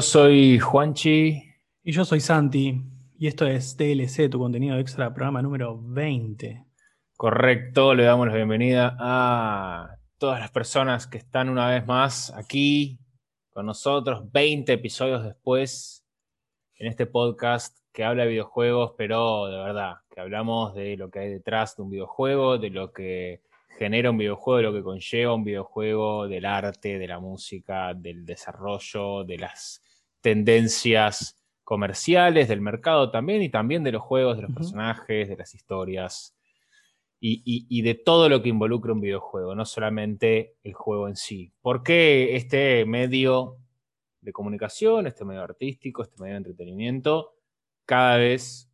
yo soy Juanchi. Y yo soy Santi. Y esto es TLC, tu contenido extra, programa número 20. Correcto, le damos la bienvenida a todas las personas que están una vez más aquí con nosotros, 20 episodios después, en este podcast que habla de videojuegos, pero de verdad, que hablamos de lo que hay detrás de un videojuego, de lo que genera un videojuego, de lo que conlleva un videojuego, del arte, de la música, del desarrollo, de las tendencias comerciales, del mercado también, y también de los juegos, de los personajes, de las historias, y, de todo lo que involucra un videojuego, no solamente el juego en sí. ¿Por qué este medio de comunicación, este medio artístico, este medio de entretenimiento, cada vez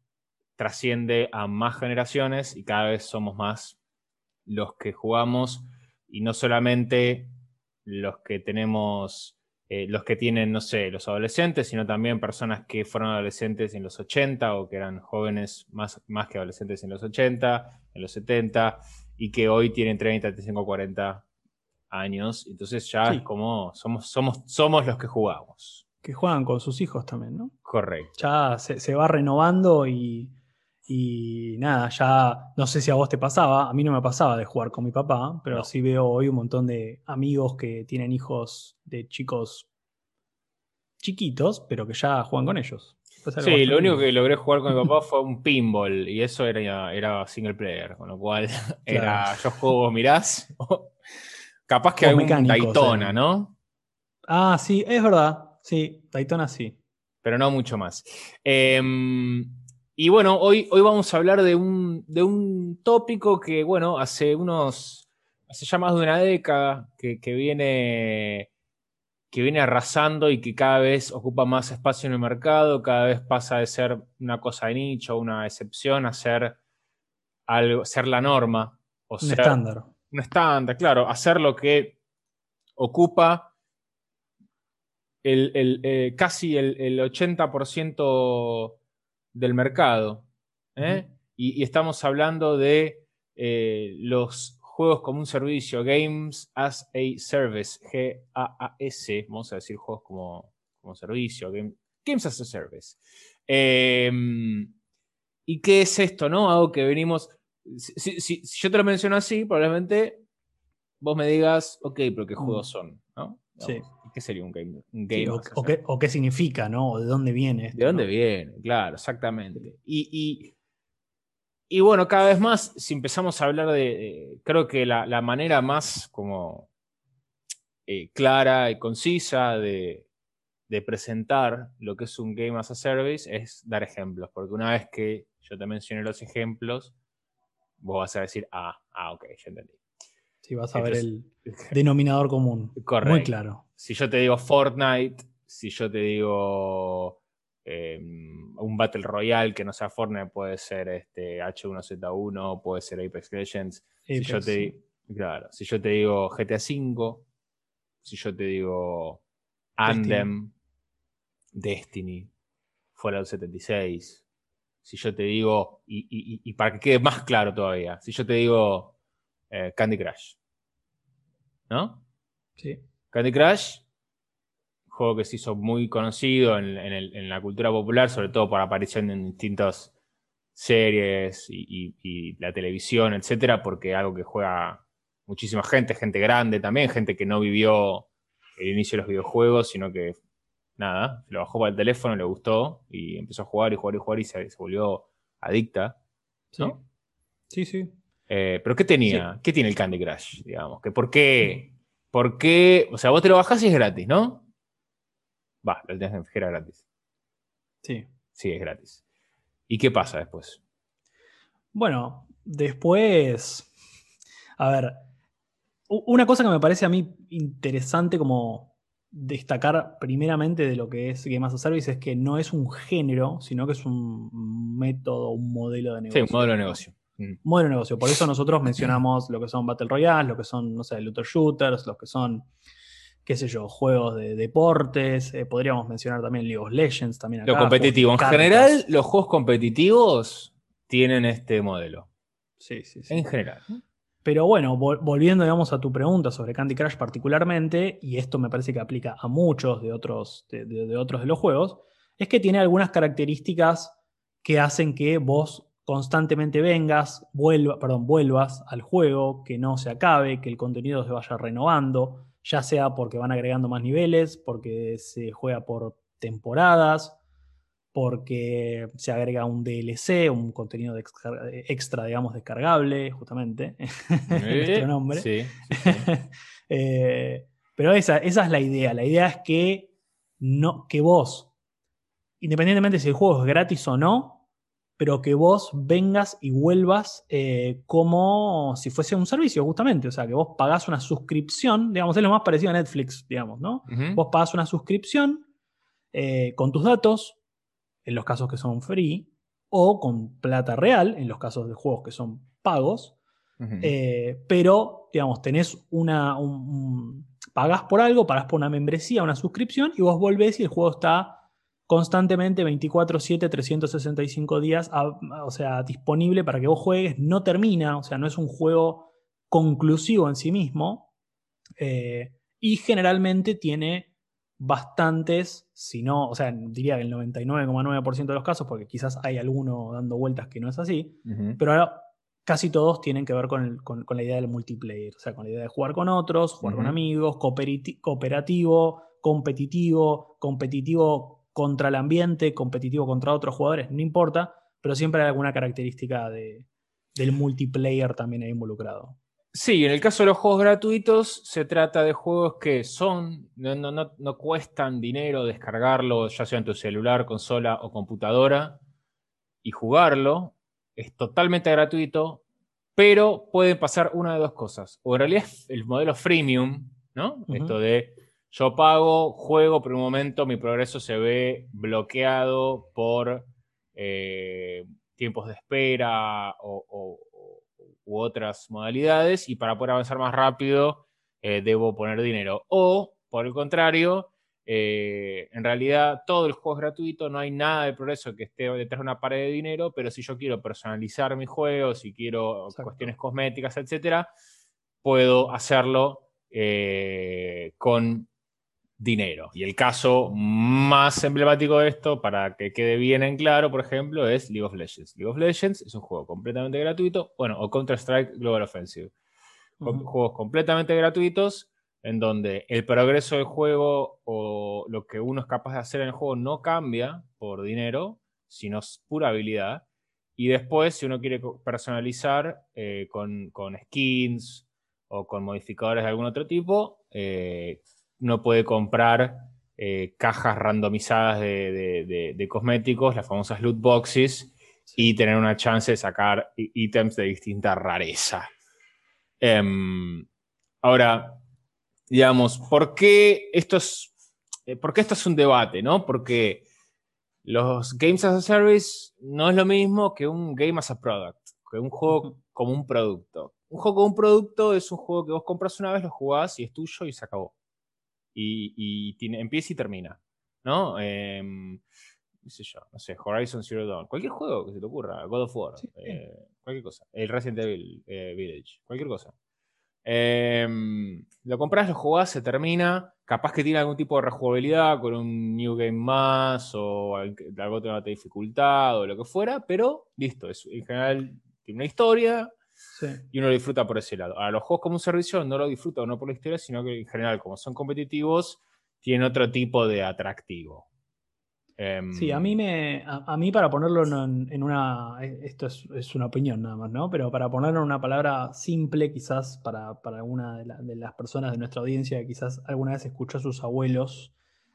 trasciende a más generaciones y cada vez somos más los que jugamos y no solamente los que tenemos, eh, los que tienen, no sé, los adolescentes, sino también personas que fueron adolescentes en los 80 o que eran jóvenes más, más que adolescentes en los 80, en los 70 y que hoy tienen 30, 35, 40 años. Entonces ya es como somos, somos, somos los que jugamos. Que juegan con sus hijos también, ¿no? Correcto. Ya se, se va renovando y y nada, ya no sé si a vos te pasaba, a mí no me pasaba de jugar con mi papá, pero sí veo hoy un montón de amigos que tienen hijos de chicos chiquitos, pero que ya juegan con ellos. Sí, lo único que logré jugar con mi papá fue un pinball y eso era, era single player, con lo cual era yo juego, mirás, capaz que hay un Daytona, ¿no? Ah, sí, es verdad, sí, Daytona sí. Pero no mucho más. Eh, y bueno, hoy, hoy vamos a hablar de un, de un tópico que, bueno, hace unos, hace ya más de una década que, viene, que viene arrasando y que cada vez ocupa más espacio en el mercado, cada vez pasa de ser una cosa de nicho, una excepción, a ser, algo, ser la norma. O un estándar. Un estándar, claro, hacer lo que ocupa el, eh, casi el, el 80% del mercado. ¿eh? y, estamos hablando de eh, los juegos como un servicio, Games as a Service, G-A-A-S, vamos a decir juegos como, como servicio, Games as a Service. Em, ¿Y qué es esto, no? Algo que venimos... Si, yo te lo menciono así, probablemente vos me digas, ok, pero ¿qué juegos son? ¿no? Sí. ¿Qué sería un game? o, qué, significa, ¿no? O de dónde viene. ¿De dónde viene? Claro, exactamente. Y, y, bueno, cada vez más, si empezamos a hablar de. creo que la, manera más como eh, clara y concisa de, presentar lo que es un Game as a Service es dar ejemplos. Porque una vez que yo te mencioné los ejemplos, vos vas a decir, ah, ah, ok, ya entendí. Sí, vas a ver el denominador común. Correcto. Muy claro. Si yo te digo Fortnite, si yo te digo em, un Battle Royale que no sea Fortnite, puede ser este H1Z1, puede ser Apex Legends. si yo te, claro, si yo te digo GTA V, si yo te digo Anthem, Destiny, Fallout 76, si yo te digo, y, para que quede más claro todavía, si yo te digo eh, Candy Crush, ¿no? Sí. Candy Crush, juego que se hizo muy conocido en, la cultura popular, sobre todo por aparición en distintas series y, la televisión, etcétera, porque algo que juega muchísima gente, gente grande también, gente que no vivió el inicio de los videojuegos, sino que nada, se lo bajó para el teléfono, le gustó y empezó a jugar y jugar y jugar y se, volvió adicta. ¿no? Sí, sí. Eh, pero ¿qué tenía? ¿Qué tiene el Candy Crush? Digamos, que ¿por qué? ¿Por qué? O sea, vos te lo bajás y es gratis, ¿no? Va, lo tenés que era gratis. Sí. Sí, es gratis. ¿Y qué pasa después? Bueno, después. A ver. Una cosa que me parece a mí interesante como destacar primeramente de lo que es Game as a Service es que no es un género, sino que es un método, un modelo de negocio. Sí, un modelo de negocio. Mm. Modelo de negocio. Por eso nosotros mencionamos lo que son Battle Royale, lo que son, no sé, looter shooters, los que son, qué sé yo, juegos de deportes. Eh, podríamos mencionar también League of Legends. También lo competitivo. En general, los juegos competitivos tienen este modelo. Sí, sí, sí. En general. Pero bueno, volviendo digamos, a tu pregunta sobre Candy Crush particularmente, y esto me parece que aplica a muchos de otros de, otros de los juegos, es que tiene algunas características que hacen que vos constantemente vengas, vuelva, perdón, vuelvas al juego, que no se acabe, que el contenido se vaya renovando, ya sea porque van agregando más niveles, porque se juega por temporadas, porque se agrega un DLC, un contenido extra, digamos, descargable, justamente, nuestro nombre. Sí, eh, pero esa, esa, es la idea. La idea es que, no, que vos, independientemente si el juego es gratis o no, pero que vos vengas y vuelvas eh, como si fuese un servicio, justamente. O sea, que vos pagás una suscripción, digamos, es lo más parecido a Netflix, digamos, ¿no? Vos pagás una suscripción eh, con tus datos, en los casos que son free, o con plata real, en los casos de juegos que son pagos. Eh, pero, digamos, tenés una. Un, pagás por algo, pagás por una membresía, una suscripción, y vos volvés y el juego está constantemente 24-7, 365 días, o sea, disponible para que vos juegues. No termina, o sea, no es un juego conclusivo en sí mismo. Eh, y generalmente tiene bastantes, si no, o sea, diría que el 99,9% de los casos, porque quizás hay alguno dando vueltas que no es así, pero ahora casi todos tienen que ver con, la idea del multiplayer, o sea, con la idea de jugar con otros, jugar con amigos, cooperativo, competitivo, competitivo contra el ambiente, competitivo contra otros jugadores, no importa, pero siempre hay alguna característica del multiplayer también ahí involucrado. Sí, en el caso de los juegos gratuitos, se trata de juegos que son, no, no, cuestan dinero descargarlo, ya sea en tu celular, consola o computadora, y jugarlo. Es totalmente gratuito, pero pueden pasar una de dos cosas. O en realidad es el modelo freemium, ¿no? Esto de yo pago, juego, pero en un momento mi progreso se ve bloqueado por eh, tiempos de espera o u otras modalidades y para poder avanzar más rápido eh, debo poner dinero. O, por el contrario, eh, en realidad todo el juego es gratuito, no hay nada de progreso que esté detrás de una pared de dinero, pero si yo quiero personalizar mi juego, si quiero cuestiones cosméticas, etcétera, puedo hacerlo con dinero. Y el caso más emblemático de esto, para que quede bien en claro, por ejemplo, es League of Legends. League of Legends es un juego completamente gratuito, bueno, o Counter-Strike Global Offensive. Juegos completamente gratuitos en donde el progreso del juego o lo que uno es capaz de hacer en el juego no cambia por dinero, sino es pura habilidad. Y después, si uno quiere personalizar eh, con, skins o con modificadores de algún otro tipo, eh, no puede comprar eh, cajas randomizadas de, cosméticos, las famosas loot boxes, y tener una chance de sacar ítems de distinta rareza. Em, ahora, digamos, ¿por qué esto es, eh, ¿por esto es un debate? ¿no? Porque los Games as a Service no es lo mismo que un Game as a Product, que un juego como un producto. Un juego como un producto es un juego que vos compras una vez, lo jugás y es tuyo y se acabó y, tiene, empieza y termina, ¿no? Eh, sé yo, no sé, Horizon Zero Dawn, cualquier juego que se te ocurra, God of War, eh, cualquier cosa, el Resident Evil eh, Village, cualquier cosa. Em, lo compras, lo jugás, se termina, capaz que tiene algún tipo de rejugabilidad con un New Game más o algo de dificultad o lo que fuera, pero listo, es, en general tiene una historia, y uno lo disfruta por ese lado. A los juegos como un servicio no lo disfruta no por la historia, sino que en general, como son competitivos, tienen otro tipo de atractivo. Em, sí, a mí, me, a, mí para ponerlo en, una, esto es, una opinión nada más, ¿no? Pero para ponerlo en una palabra simple, quizás para, para alguna de, las personas de nuestra audiencia que quizás alguna vez escuchó a sus abuelos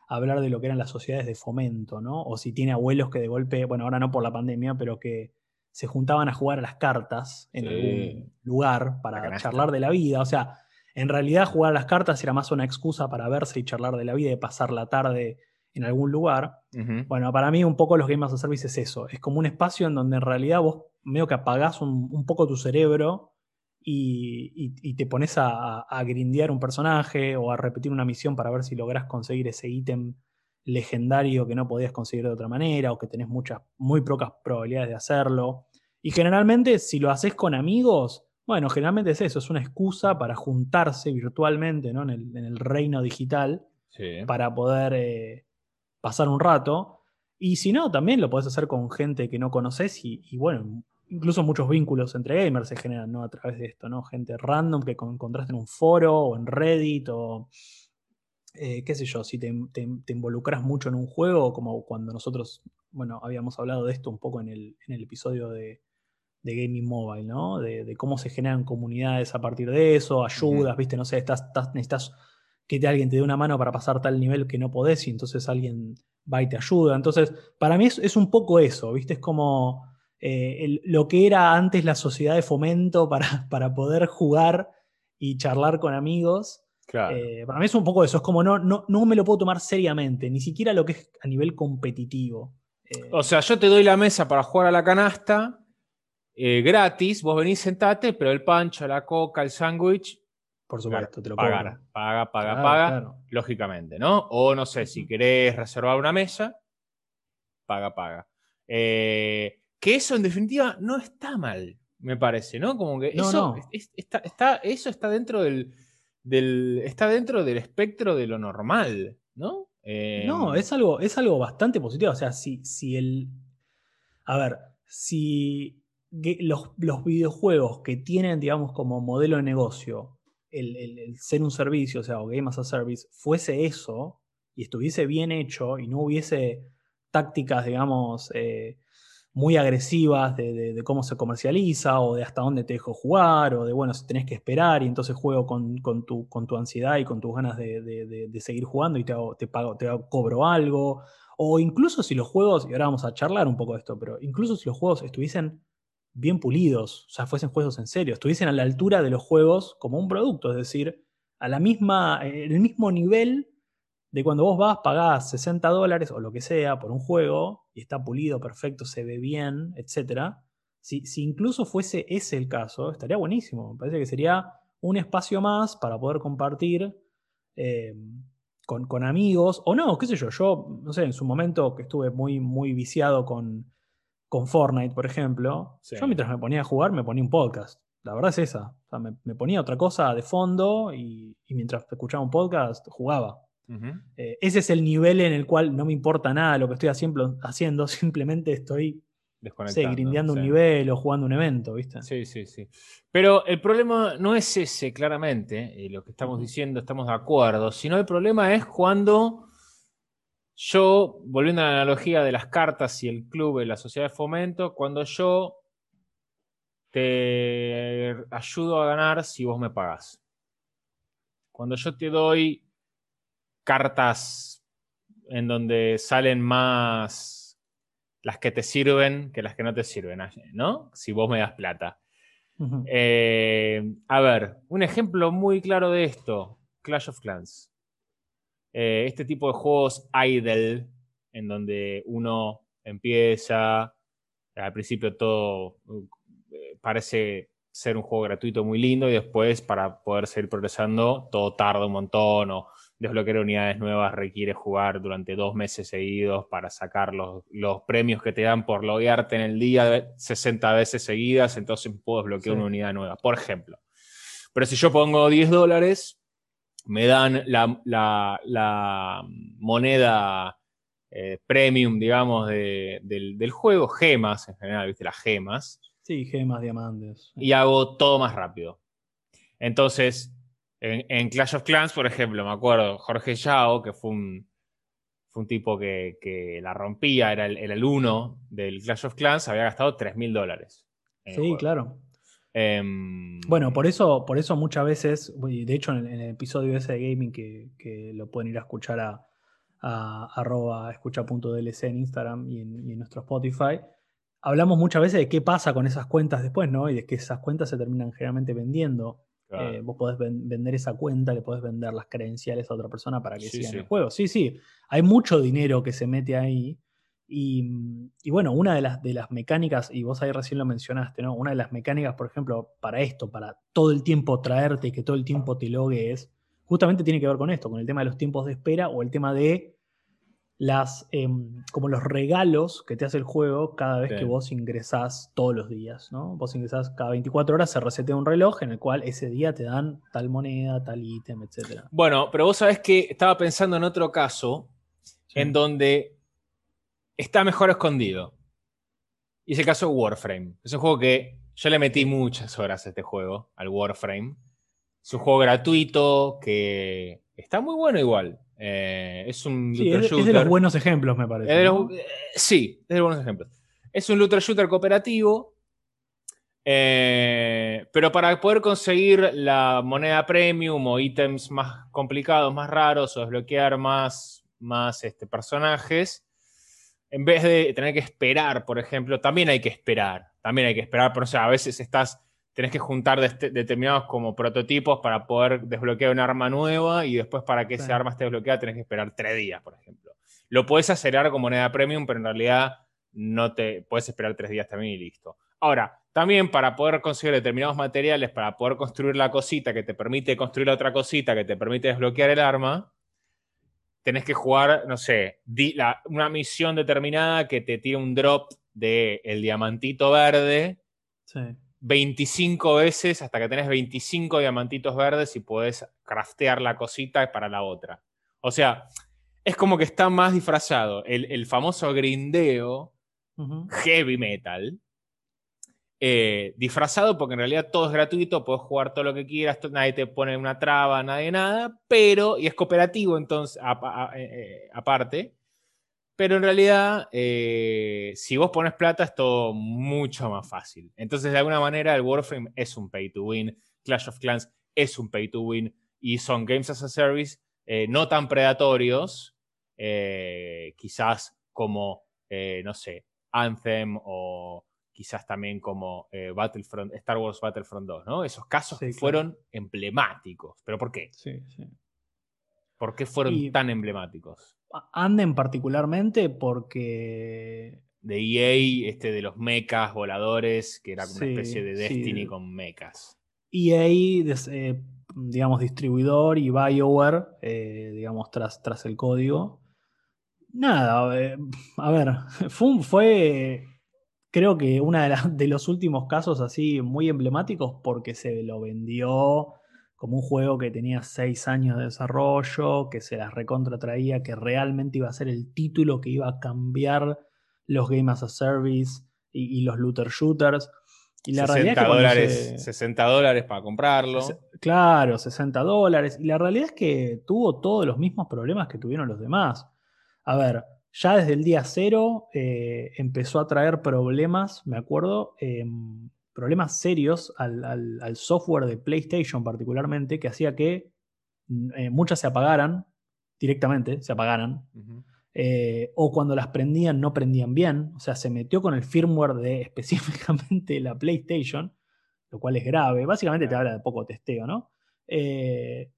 hablar de lo que eran las sociedades de fomento, ¿no? O si tiene abuelos que de golpe, bueno, ahora no por la pandemia, pero que se juntaban a jugar a las cartas en algún lugar para charlar de la vida. O sea, en realidad jugar a las cartas era más una excusa para verse y charlar de la vida y pasar la tarde en algún lugar. Bueno, para mí un poco los Game as a Service es eso. Es como un espacio en donde en realidad vos medio que apagás un, poco tu cerebro y, te pones a, a, grindear un personaje o a repetir una misión para ver si lográs conseguir ese ítem legendario que no podías conseguir de otra manera o que tenés muchas, muy pocas probabilidades de hacerlo. Y generalmente si lo haces con amigos, bueno, generalmente es eso, es una excusa para juntarse virtualmente ¿no? en, el, reino digital para poder eh, pasar un rato. Y si no, también lo podés hacer con gente que no conoces y, bueno, incluso muchos vínculos entre gamers se generan ¿no? a través de esto, ¿no? Gente random que encontraste en un foro o en Reddit o eh, qué sé yo, si te, involucras mucho en un juego, como cuando nosotros, bueno, habíamos hablado de esto un poco en el, episodio de, Gaming Mobile, ¿no? De, cómo se generan comunidades a partir de eso, ayudas, viste, no sé, estás, necesitas que alguien te dé una mano para pasar tal nivel que no podés y entonces alguien va y te ayuda. Entonces, para mí es, un poco eso, viste, es como eh, lo que era antes la sociedad de fomento para, para poder jugar y charlar con amigos eh, para mí es un poco eso, es como no, no, no me lo puedo tomar seriamente, ni siquiera lo que es a nivel competitivo. Eh, o sea, yo te doy la mesa para jugar a la canasta eh, gratis, vos venís, sentate, pero el pancho, la coca, el sándwich. Por supuesto, te lo pagar, Paga, paga, paga, lógicamente, ¿no? O no sé, si querés reservar una mesa, paga, paga. que eso en definitiva no está mal, me parece, ¿no? Como que eso, está, eso está dentro del, está dentro del espectro de lo normal, ¿no? no, em, es algo, es algo bastante positivo. O sea, si, si el. A ver, si los, videojuegos que tienen, digamos, como modelo de negocio el, ser un servicio, o sea, o Game as a Service, fuese eso y estuviese bien hecho y no hubiese tácticas, digamos, eh, muy agresivas de, cómo se comercializa o de hasta dónde te dejo jugar o de, bueno, si tenés que esperar y entonces juego con, tu, ansiedad y con tus ganas de, seguir jugando y te, te, pago, te cobro algo. O incluso si los juegos, y ahora vamos a charlar un poco de esto, pero incluso si los juegos estuviesen bien pulidos, o sea, fuesen juegos en serio, estuviesen a la altura de los juegos como un producto, es decir, a la misma, el mismo nivel de cuando vos vas, pagás 60 dólares o lo que sea por un juego y está pulido, perfecto, se ve bien, etc. Si, incluso fuese ese el caso, estaría buenísimo. Me parece que sería un espacio más para poder compartir eh, con, amigos. O no, qué sé yo, yo, no sé, en su momento que estuve muy, muy viciado con, con Fortnite, por ejemplo, yo mientras me ponía a jugar me ponía un podcast. La verdad es esa. me, ponía otra cosa de fondo y, y mientras escuchaba un podcast jugaba. Eh, ese es el nivel en el cual no me importa nada lo que estoy haciendo, haciendo simplemente estoy grindeando un nivel o jugando un evento, ¿viste? Sí, sí, sí. Pero el problema no es ese, claramente, eh, lo que estamos diciendo, estamos de acuerdo, sino el problema es cuando yo, volviendo a la analogía de las cartas y el club y la sociedad de fomento, cuando yo te ayudo a ganar si vos me pagás. Cuando yo te doy cartas en donde salen más las que te sirven que las que no te sirven, ¿no? Si vos me das plata. Eh, a ver, un ejemplo muy claro de esto, Clash of Clans. Eh, este tipo de juegos idle, en donde uno empieza, al principio todo eh, parece ser un juego gratuito muy lindo y después para poder seguir progresando todo tarda un montón o desbloquear unidades nuevas requiere jugar durante dos meses seguidos para sacar los, premios que te dan por loguearte en el día 60 veces seguidas, entonces puedo desbloquear una unidad nueva, por ejemplo. Pero si yo pongo 10 dólares, me dan la, moneda eh, premium, digamos, del, del, juego, gemas en general, ¿viste? Las gemas. Sí, gemas, diamantes. Y hago todo más rápido. Entonces, en, Clash of Clans, por ejemplo, me acuerdo, Jorge Yao, que fue un, fue un tipo que, la rompía, era el, el uno del Clash of Clans, había gastado 3 mil dólares. Sí, claro. Em, bueno, por eso, por eso muchas veces, de hecho en el, episodio ese de gaming que, lo pueden ir a escuchar a, arroba escucha.dlc en Instagram y en, y en, nuestro Spotify, hablamos muchas veces de qué pasa con esas cuentas después, ¿no? Y de que esas cuentas se terminan generalmente vendiendo Eh, vos podés vender esa cuenta, le podés vender las credenciales a otra persona para que siga en el juego. Sí, sí, hay mucho dinero que se mete ahí. Y, bueno, una de las, de las mecánicas, y vos ahí recién lo mencionaste, ¿no? Una de las mecánicas, por ejemplo, para esto, para todo el tiempo traerte y que todo el tiempo te logues, justamente tiene que ver con esto, con el tema de los tiempos de espera o el tema de las, em, como los regalos que te hace el juego cada vez que vos ingresás todos los días, ¿no? Vos ingresás cada 24 horas, se resetea un reloj en el cual ese día te dan tal moneda, tal ítem, etc. Bueno, pero vos sabés que estaba pensando en otro caso en donde está mejor escondido. Y es el caso de Warframe. Es un juego que yo le metí muchas horas a este juego, al Warframe. Es un juego gratuito que está muy bueno igual. Eh, es un. Es de los buenos ejemplos, me parece. Eh, sí, es de los buenos ejemplos. Es un looter shooter cooperativo. Eh, pero para poder conseguir la moneda premium o ítems más complicados, más raros, o desbloquear más, más este, personajes, en vez de tener que esperar, por ejemplo, también hay que esperar. También hay que esperar, pero o sea, a veces estás tenés que juntar determinados como prototipos para poder desbloquear un arma nueva y después para que ese arma esté desbloqueada tenés que esperar tres días, por ejemplo. Lo puedes acelerar con moneda premium, pero en realidad no te puedes esperar tres días también y listo. Ahora, también para poder conseguir determinados materiales, para poder construir la cosita que te permite construir la otra cosita que te permite desbloquear el arma, tenés que jugar, no sé, una misión determinada que te tire un drop del el diamantito verde. Sí 25 veces hasta que tenés 25 diamantitos verdes y podés craftear la cosita para la otra. O sea, es como que está más disfrazado el, famoso grindeo heavy metal. Eh, disfrazado porque en realidad todo es gratuito, puedes jugar todo lo que quieras, nadie te pone una traba, nadie nada, pero, y es cooperativo entonces, eh, eh, aparte, pero en realidad, eh, si vos pones plata, es todo mucho más fácil. Entonces, de alguna manera, el Warframe es un pay to win. Clash of Clans es un pay to win. Y son games as a service eh, no tan predatorios, eh, quizás como, no sé, Anthem o quizás también como Battlefront, Star Wars Battlefront 2, ¿no? Esos casos fueron emblemáticos. ¿Pero por qué? Sí, sí. ¿Por qué fueron tan emblemáticos? Anden particularmente porque. De EA, este de los mechas voladores, que era como una especie de Destiny con mechas. EA, eh, digamos, distribuidor y BioWare, eh, digamos, tras, tras el código. Nada, eh, a ver, fue, fue creo que uno de, de, los últimos casos así muy emblemáticos porque se lo vendió como un juego que tenía seis años de desarrollo, que se las recontra traía, que realmente iba a ser el título que iba a cambiar los Game as a Service y, los looter shooters. Y la 60 realidad dólares, 60 dólares para comprarlo. Claro, 60 dólares. Y la realidad es que tuvo todos los mismos problemas que tuvieron los demás. A ver, ya desde el día cero eh, empezó a traer problemas, me acuerdo, em, problemas serios al, software de PlayStation particularmente, que hacía que mm, eh, muchas se apagaran directamente, se apagaran, eh, o cuando las prendían no prendían bien, o sea, se metió con el firmware de específicamente la PlayStation, lo cual es grave, básicamente te habla de poco testeo, ¿no? Eh,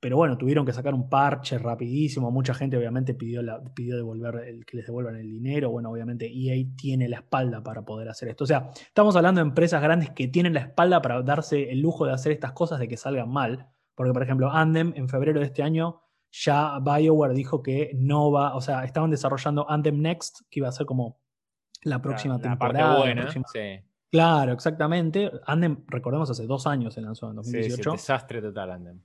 pero bueno, tuvieron que sacar un parche rapidísimo. Mucha gente obviamente pidió, la, pidió devolver el, que les devuelvan el dinero. Bueno, obviamente EA tiene la espalda para poder hacer esto. O sea, estamos hablando de empresas grandes que tienen la espalda para darse el lujo de hacer estas cosas de que salgan mal. Porque, por ejemplo, Andem en febrero de este año ya BioWare dijo que no va, o sea, estaban desarrollando Andem Next, que iba a ser como la próxima temporada. buena, Claro, exactamente. Andem, recordemos, hace dos años se lanzó en 2018. Sí, sí, desastre total Andem.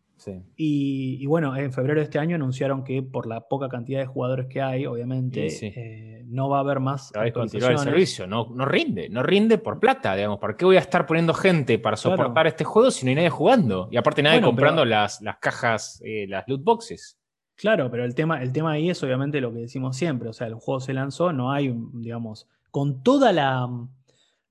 Y, bueno, en febrero de este año anunciaron que por la poca cantidad de jugadores que hay, obviamente, eh, no va a haber más. continuar el servicio, no, no rinde, no rinde por plata, digamos. ¿Por qué voy a estar poniendo gente para soportar este juego si no hay nadie jugando? Y aparte nadie comprando las, las, cajas, eh, las loot boxes. Claro, pero el tema, el tema ahí es obviamente lo que decimos siempre. O sea, el juego se lanzó, no hay, digamos, con toda la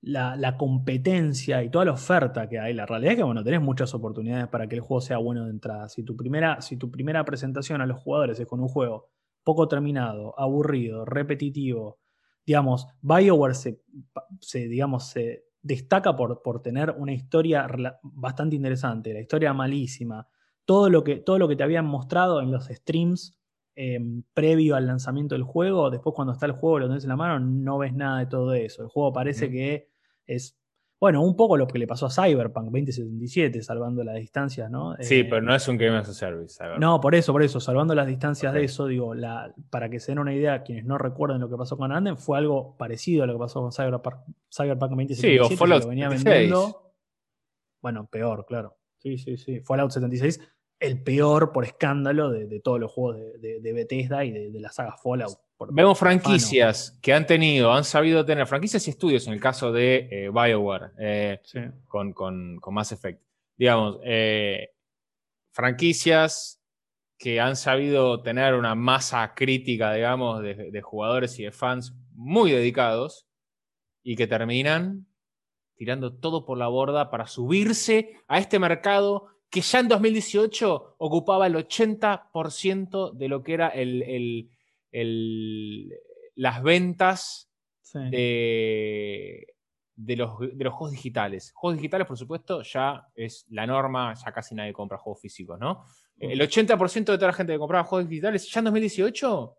la, competencia y toda la oferta que hay. La realidad es que, bueno, tenés muchas oportunidades para que el juego sea bueno de entrada. Si tu primera, si tu primera presentación a los jugadores es con un juego poco terminado, aburrido, repetitivo, digamos, BioWare se, digamos, se destaca por, por tener una historia bastante interesante, la historia malísima, todo lo que, todo lo que te habían mostrado en los streams em, previo al lanzamiento del juego, después cuando está el juego lo tenés en la mano, no ves nada de todo eso. El juego parece que es bueno, un poco lo que le pasó a Cyberpunk 2077, salvando las distancias, ¿no? Sí, eh, pero no es un Game as a Service. No, por eso, por eso, salvando las distancias de eso, digo, la, para que se den una idea, quienes no recuerden lo que pasó con Anden, fue algo parecido a lo que pasó con Cyberpunk, Cyberpunk 2077. Sí, o Fallout venía vendiendo. Bueno, peor, claro. Sí, sí, sí. Fallout 76 el peor por escándalo de, todos los juegos de, Bethesda y de, la saga Fallout. Vemos franquicias que han tenido, han sabido tener franquicias y estudios en el caso de eh, BioWare eh, con, con, Mass Effect. Digamos, eh, franquicias que han sabido tener una masa crítica, digamos, de jugadores y de fans muy dedicados y que terminan tirando todo por la borda para subirse a este mercado que ya en 2018 ocupaba el 80% de lo que era el, las ventas de, los, de, los, juegos digitales. Juegos digitales, por supuesto, ya es la norma, ya casi nadie compra juegos físicos, ¿no? El 80% de toda la gente que compraba juegos digitales ya en 2018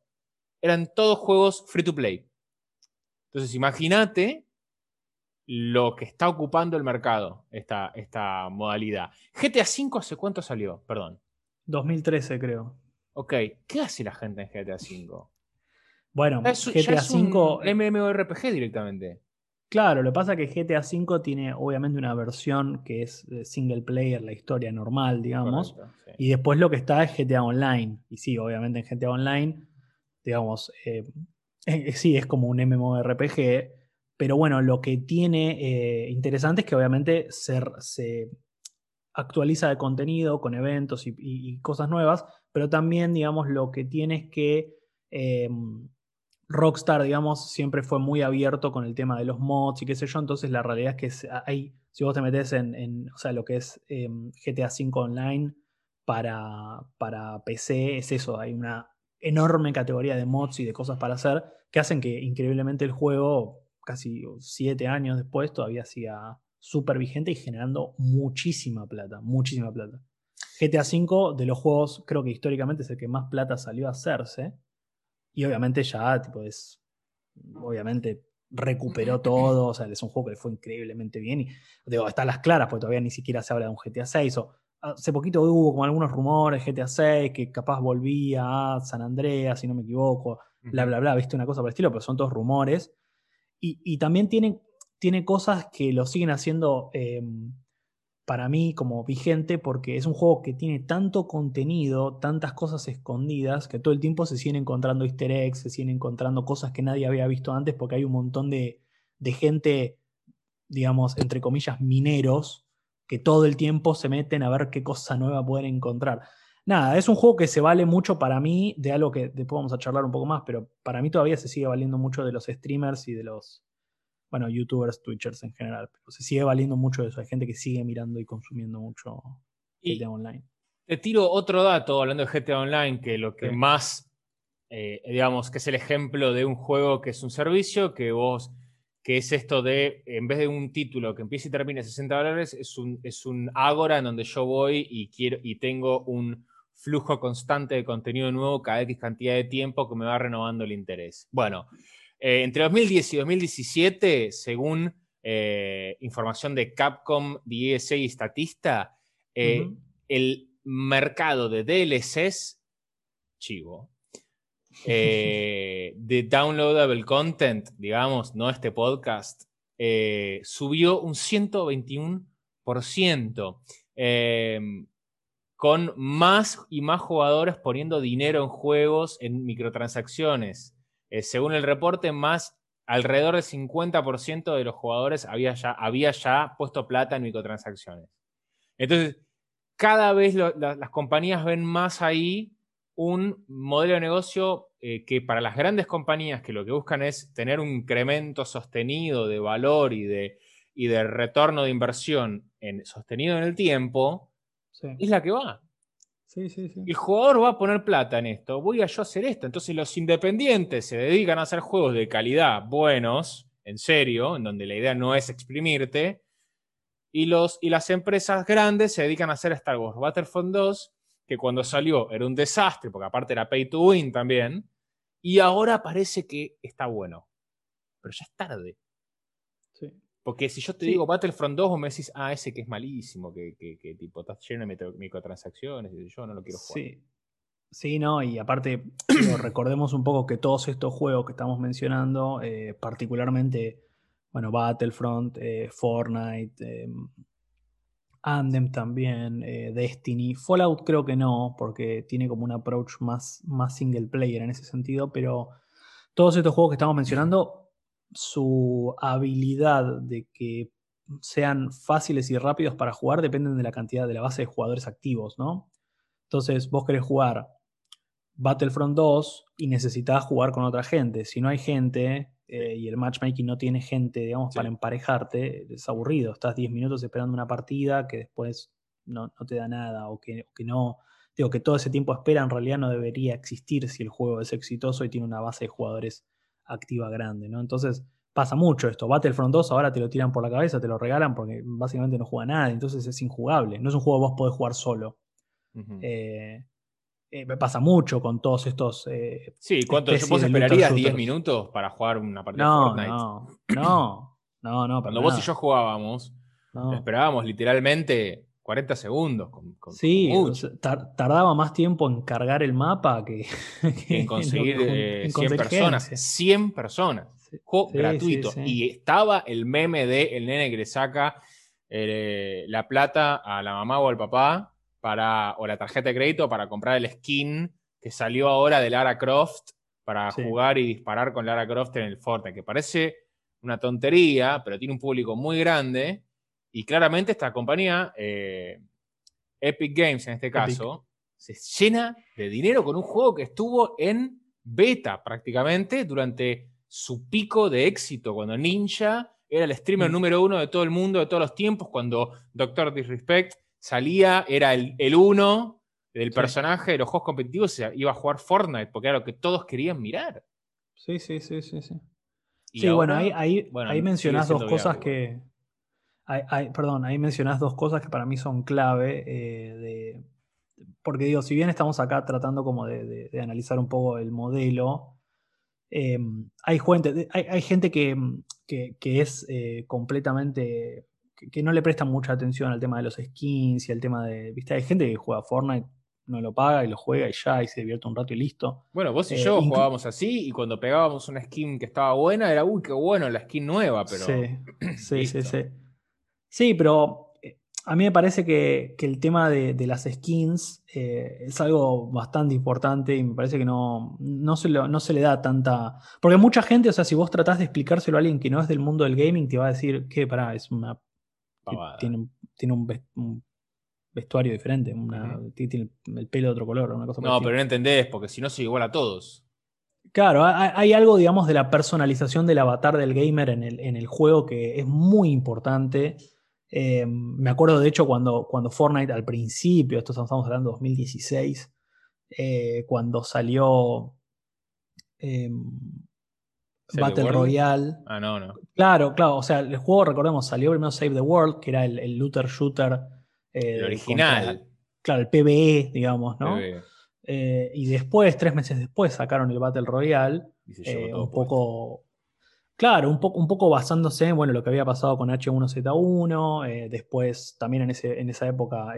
eran todos juegos free to play. Entonces, imagínate lo que está ocupando el mercado, esta, esta modalidad. GTA V hace cuánto salió, perdón. 2013 creo. Ok, ¿qué hace la gente en GTA V? Bueno, GTA V... MMORPG directamente. Claro, lo que pasa es que GTA V tiene obviamente una versión que es single player, la historia normal, digamos. Y después lo que está es GTA Online. Y sí, obviamente en GTA Online, digamos, eh, eh, sí, es como un MMORPG pero bueno, lo que tiene eh, interesante es que obviamente se, actualiza de contenido con eventos y, cosas nuevas, pero también, digamos, lo que tiene es que em, Rockstar, digamos, siempre fue muy abierto con el tema de los mods y qué sé yo, entonces la realidad es que hay, si vos te metes en, o sea, lo que es em, GTA V Online para, para PC, es eso, hay una enorme categoría de mods y de cosas para hacer que hacen que increíblemente el juego casi siete años después, todavía siga súper vigente y generando muchísima plata, muchísima plata. GTA V de los juegos, creo que históricamente es el que más plata salió a hacerse. Y obviamente ya, tipo, es. Obviamente recuperó todo. O sea, es un juego que le fue increíblemente bien. Y digo, está a las claras, porque todavía ni siquiera se habla de un GTA VI. O, hace poquito hubo como algunos rumores GTA VI que capaz volvía a San Andreas, si no me equivoco. Bla, bla, bla. Viste una cosa por el estilo, pero son todos rumores. Y, también tiene, tiene, cosas que lo siguen haciendo em, para mí como vigente porque es un juego que tiene tanto contenido, tantas cosas escondidas, que todo el tiempo se siguen encontrando easter eggs, se siguen encontrando cosas que nadie había visto antes porque hay un montón de, de gente, digamos, entre comillas, mineros, que todo el tiempo se meten a ver qué cosa nueva pueden encontrar. Nada, es un juego que se vale mucho para mí, de algo que después vamos a charlar un poco más, pero para mí todavía se sigue valiendo mucho de los streamers y de los, bueno, youtubers, twitchers en general, pero se sigue valiendo mucho de eso. Hay gente que sigue mirando y consumiendo mucho GTA Online. Te tiro otro dato hablando de GTA Online, que lo que más, eh, digamos, que es el ejemplo de un juego que es un servicio, que vos, que es esto de, en vez de un título que empieza y termina en 60 dólares, es un, es un Agora en donde yo voy y, quiero, y tengo un flujo constante de contenido nuevo cada X cantidad de tiempo que me va renovando el interés. Bueno, eh, entre 2010 y 2017, según eh, información de Capcom, DSA y Statista, eh, el mercado de DLCs, chivo, de downloadable content, digamos, no este podcast, subió un 121% con más y más jugadores poniendo dinero en juegos, en microtransacciones. Eh, según el reporte, más alrededor del 50% de los jugadores había ya, había ya puesto plata en microtransacciones. Entonces, cada vez las compañías ven más ahí un modelo de negocio eh, que para las grandes compañías que lo que buscan es tener un incremento sostenido de valor y de, y retorno de inversión en, sostenido en el tiempo, es la que va. El jugador va a poner plata en esto, voy a yo hacer esto. Entonces los independientes se dedican a hacer juegos de calidad buenos en serio, en donde la idea no es exprimirte. Y, los, y las empresas grandes se dedican a hacer Star Wars Battlefront 2, que cuando salió era un desastre, porque aparte era pay to win también, y ahora parece que está bueno. Pero ya es tarde. Porque si yo te digo Battlefront 2, vos me decís, ah, ese que es malísimo, que, que, tipo está lleno de microtransacciones, y yo no lo quiero jugar. Sí. Sí, no, y aparte, recordemos un poco que todos estos juegos que estamos mencionando, eh, particularmente, bueno, Battlefront, eh, Fortnite, em, Andem también, eh, Destiny, Fallout creo que no, porque tiene como un approach más, más single player en ese sentido, pero todos estos juegos que estamos mencionando, su habilidad de que sean fáciles y rápidos para jugar dependen de la cantidad de la base de jugadores activos, ¿no? Entonces, vos querés jugar Battlefront 2 y necesitas jugar con otra gente. Si no hay gente eh, y el matchmaking no tiene gente, digamos, para emparejarte, es aburrido. Estás 10 minutos esperando una partida que después no, te da nada o que, que, no. Digo, que todo ese tiempo espera en realidad no debería existir si el juego es exitoso y tiene una base de jugadores activa grande, ¿no? Entonces pasa mucho esto. Battlefront 2 ahora te lo tiran por la cabeza, te lo regalan porque básicamente no juega nada, entonces es injugable. No es un juego que vos podés jugar solo. Eh, me pasa mucho con todos estos. Eh, sí, ¿cuánto vos esperarías 10 minutos para jugar una partida de Fortnite? No, no, no, no. Cuando vos y yo jugábamos, esperábamos literalmente 40 segundos. sí, tardaba más tiempo en cargar el mapa que, en conseguir 100 personas. 100 personas. Juego gratuito. y estaba el meme de el nene que le saca eh, la plata a la mamá o al papá para, o la tarjeta de crédito para comprar el skin que salió ahora de Lara Croft para jugar y disparar con Lara Croft en el Fortnite, que parece una tontería, pero tiene un público muy grande. Y claramente esta compañía, eh, Epic Games en este caso, se llena de dinero con un juego que estuvo en beta prácticamente durante su pico de éxito, cuando Ninja era el streamer mm. número uno de todo el mundo, de todos los tiempos, cuando Doctor Disrespect salía, era el, uno del personaje de los juegos competitivos, iba a jugar Fortnite, porque era lo que todos querían mirar. Sí, sí, sí, sí. Sí, sí bueno, ahí, ahí, mencionás dos cosas que. Perdón, ahí mencionás dos cosas que para mí son clave. Eh, porque digo, si bien estamos acá tratando como de, analizar un poco el modelo, eh, hay, gente, hay, gente que, es eh, completamente que, no le prestan mucha atención al tema de los skins y al tema de. ¿Viste? Hay gente que juega Fortnite, no lo paga y lo juega y ya, y se divierte un rato y listo. Bueno, vos y eh, yo jugábamos así y cuando pegábamos una skin que estaba buena, era uy, qué bueno, la skin nueva, pero. Sí, sí, sí, sí. Sí, pero eh, a mí me parece que, el tema de, las skins eh, es algo bastante importante y me parece que no, no, se no se le da tanta. Porque mucha gente, o sea, si vos tratás de explicárselo a alguien que no es del mundo del gaming, te va a decir que, pará, es una tiene, tiene un, vestuario diferente, tiene el pelo de otro color, una cosa No, pero no entendés, porque si no soy igual a todos. Claro, hay, algo, digamos, de la personalización del avatar del gamer en el, en el juego que es muy importante. Eh, me acuerdo, de hecho, cuando, cuando Fortnite al principio, esto estamos hablando de 2016, eh, cuando salió em, Battle Royale. Ah, no, no. Claro, claro. O sea, el juego, recordemos, salió primero Save the World, que era el, looter shooter. Eh, el original. claro, el PBE, digamos, ¿no? Eh, y después, tres meses después, sacaron el Battle Royale. Eh, un poco. Claro, un poco, un poco basándose en bueno, lo que había pasado con H1Z1, después también en, ese, en esa época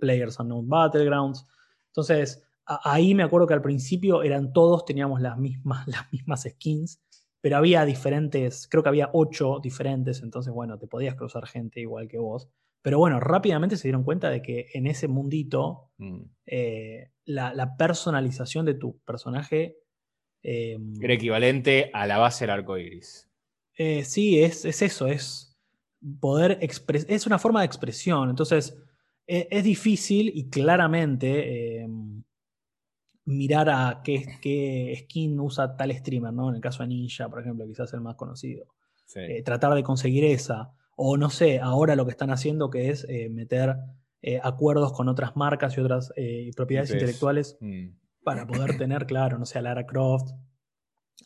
Players Unknown Battlegrounds. Entonces, ahí me acuerdo que al principio eran todos, teníamos las mismas, las mismas skins pero había diferentes, creo que había ocho diferentes, entonces bueno, te podías cruzar gente igual que vos. Pero bueno, rápidamente se dieron cuenta de que en ese mundito mm. eh, la, personalización de tu personaje... Em, Era equivalente a la base del arco iris. Eh, sí, es, eso, es poder es una forma de expresión. Entonces, e, es, difícil y claramente em, mirar a qué, skin usa tal streamer, ¿no? En el caso de Ninja, por ejemplo, quizás el más conocido. Eh, tratar de conseguir esa. O no sé, ahora lo que están haciendo que es eh, meter acuerdos con otras marcas y otras propiedades intelectuales mm. Para poder tener, claro, no sé, a Lara Croft,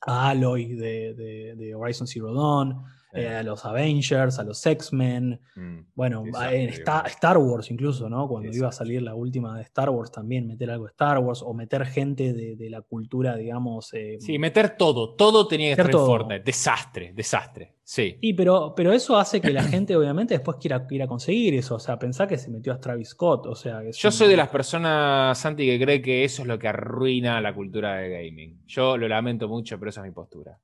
a Aloy de, Horizon Zero Dawn, eh, a los Avengers, a los X-Men, mm, bueno, en Star, Wars incluso, ¿no? Cuando iba a salir la última de Star Wars también, meter algo de Star Wars o meter gente de, la cultura, digamos. Eh, sí, meter todo, todo tenía que estar en Fortnite. Desastre, desastre. Sí. Y pero, pero eso hace que la gente, obviamente, después quiera, quiera conseguir eso. O sea, pensá que se metió a Travis Scott. O sea, Yo soy de las personas, Santi, que cree que eso es lo que arruina la cultura de gaming. Yo lo lamento mucho, pero esa es mi postura.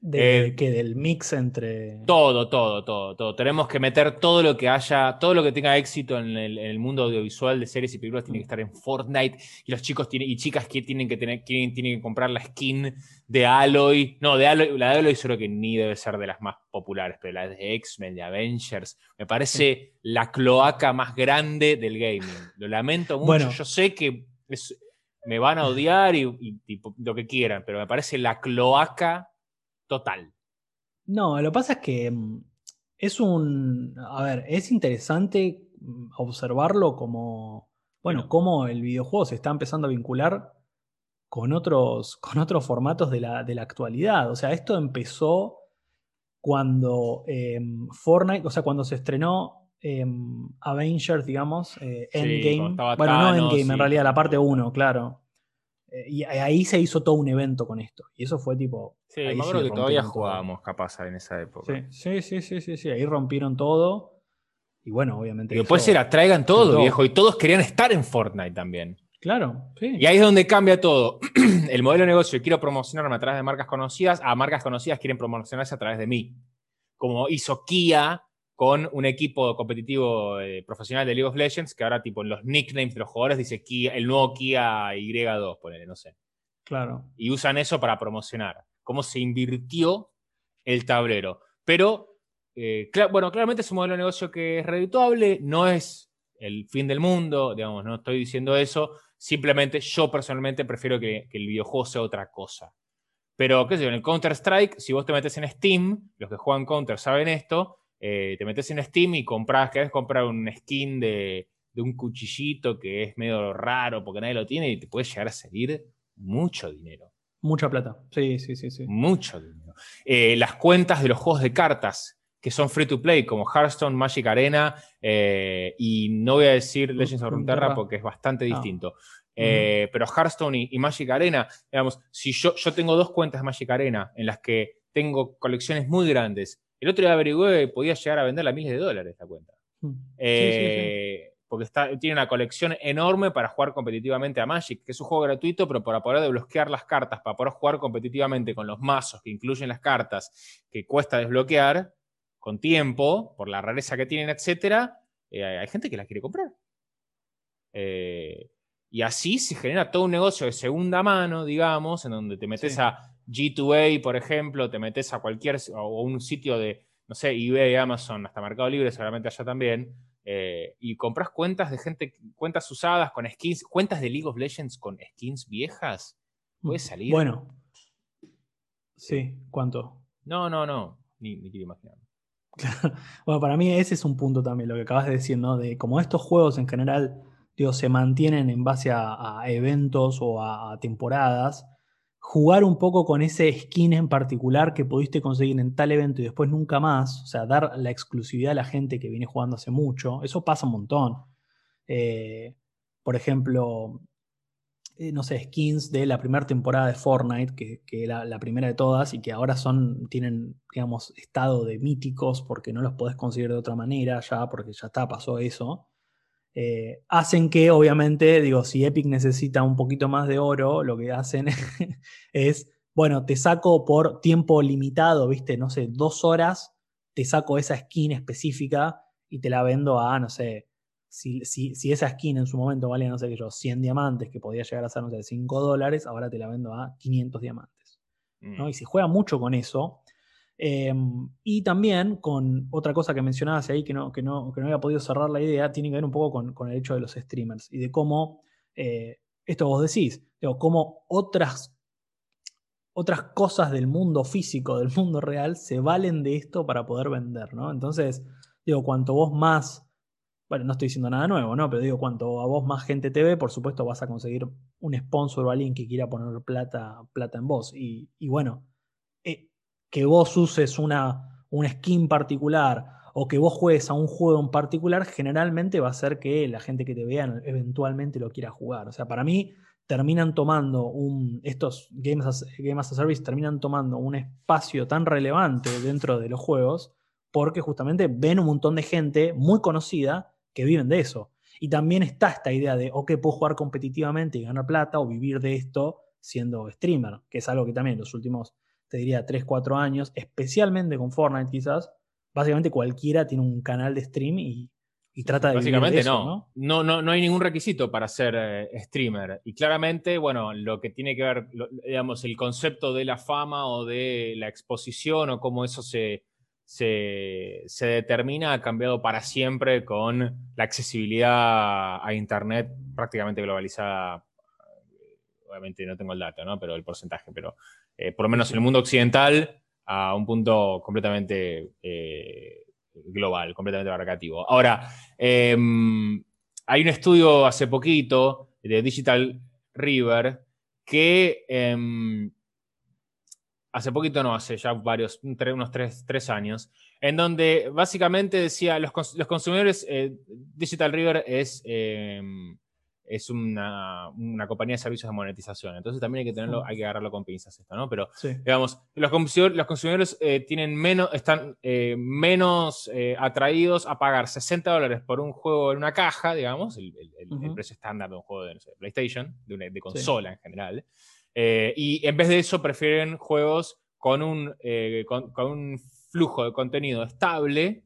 De, eh, que del mix entre. Todo, todo, todo, todo. Tenemos que meter todo lo que haya, todo lo que tenga éxito en el, mundo audiovisual de series y películas tiene que estar en Fortnite. Y los chicos tienen, y chicas que tienen que tener, tienen, que comprar la skin de Aloy. No, de Aloy, la de Aloy solo que ni debe ser de las más populares, pero la de X-Men, de Avengers. Me parece la cloaca más grande del gaming. Lo lamento mucho. Yo sé que me van a odiar y lo que quieran, pero me parece la cloaca total. No, lo que pasa es que mm, es un. A ver, es interesante mm, observarlo como. Bueno, cómo el videojuego se está empezando a vincular con otros, con otros formatos de la, actualidad. O sea, esto empezó cuando em, Fortnite, o sea, cuando se estrenó em, Avengers, digamos, eh, Endgame. bueno, no Endgame, en realidad, la parte 1, claro. Eh, y ahí se hizo todo un evento con esto. Y eso fue tipo. Sí, me acuerdo que todavía jugábamos capaz en esa época. Sí, sí, sí, sí, sí, Ahí rompieron todo. Y bueno, obviamente. Y después era traigan todo, viejo. Y todos querían estar en Fortnite también. Claro, sí. Y ahí es donde cambia todo. El modelo de negocio, quiero promocionarme a través de marcas conocidas, a marcas conocidas quieren promocionarse a través de mí. Como hizo Kia con un equipo competitivo eh, profesional de League of Legends, que ahora tipo en los nicknames de los jugadores dice Kia, el nuevo Kia Y2, ponele, no sé. Claro. Y usan eso para promocionar. Cómo se invirtió el tablero. Pero, eh, bueno, claramente es un modelo de negocio que es redituable, no es el fin del mundo, digamos, no estoy diciendo eso. Simplemente yo personalmente prefiero que, que el videojuego sea otra cosa. Pero, qué sé yo, en el Counter-Strike, si vos te metes en Steam, los que juegan Counter saben esto, eh, te metes en Steam y compras, querés comprar un skin de, un cuchillito que es medio raro porque nadie lo tiene y te puede llegar a salir mucho dinero. Mucha plata, sí, sí, sí. sí. Mucho dinero. Eh, las cuentas de los juegos de cartas que son free to play, como Hearthstone, Magic Arena, eh, y no voy a decir Legends of Runeterra porque es bastante ah. distinto. Pero Hearthstone y, Magic Arena, digamos, si yo, yo tengo dos cuentas de Magic Arena en las que tengo colecciones muy grandes el otro día averigué que podía llegar a venderla a miles de dólares esta cuenta. Hmm. Eh, porque tiene una colección enorme para jugar competitivamente a Magic, que es un juego gratuito, pero para poder desbloquear las cartas, para poder jugar competitivamente con los mazos que incluyen las cartas que cuesta desbloquear con tiempo, por la rareza que tienen, etc., eh, hay gente que las quiere comprar. Eh, y así se genera todo un negocio de segunda mano, digamos, en donde te metes a G2A, por ejemplo, te metes a cualquier, o un sitio de, no sé, eBay, Amazon, hasta Mercado Libre, seguramente allá también, eh, y compras cuentas de gente, cuentas usadas con skins, cuentas de League of Legends con skins viejas, puede salir. Bueno. Sí, ¿cuánto? No, no, no, ni, quiero imaginar. bueno, para mí ese es un punto también, lo que acabas de decir, ¿no? De como estos juegos en general, digo, se mantienen en base a, eventos o a temporadas, jugar un poco con ese skin en particular que pudiste conseguir en tal evento y después nunca más, o sea, dar la exclusividad a la gente que viene jugando hace mucho, eso pasa un montón. Eh, por ejemplo, eh, no sé, skins de la primera temporada de Fortnite, que, era la primera de todas y que ahora son, tienen, digamos, estado de míticos porque no los podés conseguir de otra manera ya, porque ya está, pasó eso. Eh, hacen que, obviamente, digo, si Epic necesita un poquito más de oro, lo que hacen es, bueno, te saco por tiempo limitado, viste, no sé, dos horas, te saco esa skin específica y te la vendo a, no sé, si, si, esa skin en su momento valía, no sé qué yo, 100 diamantes, que podía llegar a ser, no sé, 5 dólares, ahora te la vendo a 500 diamantes. ¿no? Mm. Y se juega mucho con eso. Em, y también con otra cosa que mencionabas ahí que no, que, no, que no había podido cerrar la idea, tiene que ver un poco con, el hecho de los streamers y de cómo, eh, esto vos decís, digo, cómo otras, otras cosas del mundo físico, del mundo real, se valen de esto para poder vender, ¿no? Entonces, digo, cuanto vos más, bueno, no estoy diciendo nada nuevo, ¿no? Pero digo, cuanto a vos más gente te ve, por supuesto vas a conseguir un sponsor o alguien que quiera poner plata, plata en vos. Y, bueno, que vos uses una, una skin particular o que vos juegues a un juego en particular, generalmente va a ser que la gente que te vea eventualmente lo quiera jugar. O sea, para mí terminan tomando un, estos Games as, as a Service terminan tomando un espacio tan relevante dentro de los juegos porque justamente ven un montón de gente muy conocida que viven de eso. Y también está esta idea de, ok, puedo jugar competitivamente y ganar plata o vivir de esto siendo streamer, que es algo que también en los últimos, te diría, 3, 4 años, especialmente con Fortnite quizás, básicamente cualquiera tiene un canal de stream y, trata de... Básicamente no. eso, ¿no? No, no. hay ningún requisito para ser eh, streamer. Y claramente, bueno, lo que tiene que ver, digamos, el concepto de la fama o de la exposición o cómo eso se, se, se, determina ha cambiado para siempre con la accesibilidad a Internet prácticamente globalizada. Obviamente no tengo el dato, ¿no? Pero el porcentaje, pero eh, por lo menos en el mundo occidental a un punto completamente eh, global, completamente abarcativo. Ahora, em, hay un estudio hace poquito de Digital River que em, hace poquito no, hace ya varios, unos tres, años, en donde básicamente decía, los, los consumidores, eh, Digital River es, em, es una, compañía de servicios de monetización, entonces también hay que tenerlo, hay que agarrarlo con pinzas esto, ¿no? Pero, digamos, los consumidores, los consumidores eh, tienen menos, están eh, menos atraídos a pagar 60 dólares por un juego en una caja, digamos, el, precio estándar de un juego de PlayStation, de, de consola en general, eh, y en vez de eso prefieren juegos con un, eh, con, un flujo de contenido estable,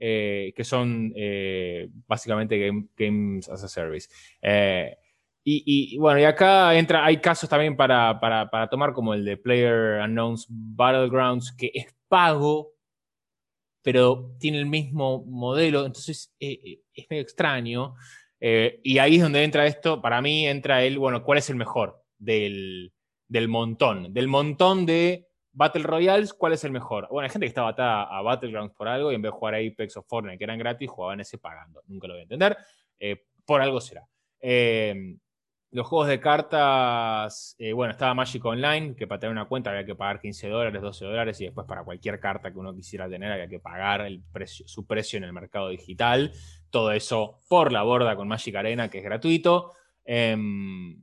eh, que son básicamente games as a service. Y, bueno, y acá entra, hay casos también para, para, tomar como el de Player Unknowns Battlegrounds, que es pago, pero tiene el mismo modelo, entonces es medio extraño. y ahí es donde entra esto, para mí entra el, bueno, ¿cuál es el mejor? del, montón. Del montón de Battle Royales, ¿cuál es el mejor? Bueno, hay gente que estaba atada a Battlegrounds por algo y en vez de jugar a Apex o Fortnite, que eran gratis, jugaban ese pagando. Nunca lo voy a entender. Eh, por algo será. Eh, los juegos de cartas, eh, bueno, estaba Magic Online, que para tener una cuenta había que pagar 15 dólares, 12 dólares, y después para cualquier carta que uno quisiera tener había que pagar el precio, su precio en el mercado digital. Todo eso por la borda con Magic Arena, que es gratuito. Em,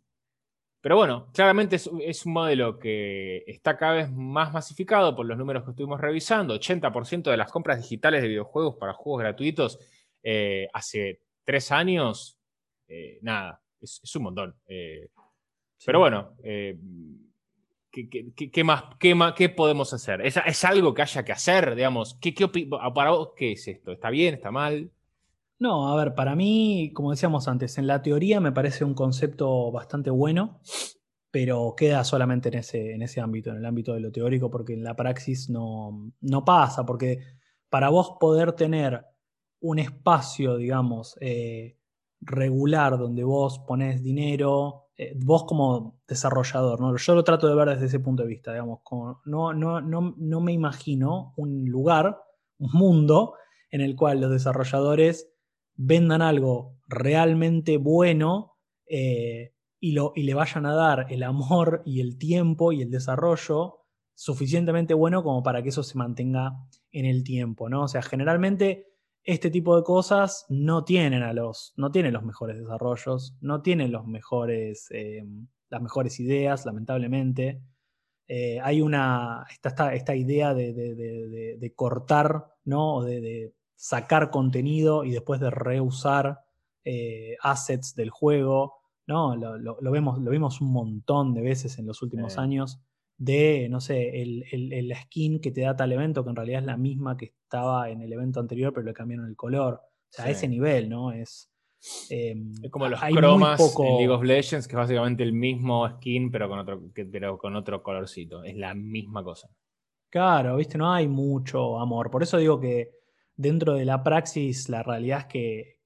pero bueno, claramente es, un modelo que está cada vez más masificado por los números que estuvimos revisando. 80% de las compras digitales de videojuegos para juegos gratuitos eh, hace tres años, eh, nada, es, un montón. Eh, pero bueno, ¿qué, más, qué, podemos hacer? ¿Es, algo que haya que hacer? Digamos, ¿qué, para vos qué es esto? ¿Está bien? ¿Está mal? No, a ver, para mí, como decíamos antes, en la teoría me parece un concepto bastante bueno, pero queda solamente en ese, en ese ámbito, en el ámbito de lo teórico, porque en la praxis no, no pasa, porque para vos poder tener un espacio, digamos, eh, regular donde vos pones dinero, eh, vos como desarrollador, ¿no? yo lo trato de ver desde ese punto de vista, digamos, no, no, no, no me imagino un lugar, un mundo en el cual los desarrolladores vendan algo realmente bueno eh, y, lo, y le vayan a dar el amor y el tiempo y el desarrollo suficientemente bueno como para que eso se mantenga en el tiempo, ¿no? O sea, generalmente este tipo de cosas no tienen a los, no tienen los mejores desarrollos, no tienen los mejores, eh, las mejores ideas, lamentablemente. Eh, hay una, esta, esta idea de, de, cortar, ¿no? de, sacar contenido y después de reusar eh, assets del juego. ¿no? Lo, vemos, lo vimos un montón de veces en los últimos años de, no sé, el, la skin que te da tal evento, que en realidad es la misma que estaba en el evento anterior, pero le cambiaron el color. O sea, a ese nivel, ¿no? Es, em, como los cromas en League of Legends, que es básicamente el mismo skin, pero con otro, pero con otro colorcito. Es la misma cosa. Claro, viste, no hay mucho amor. Por eso digo que dentro de la praxis la realidad es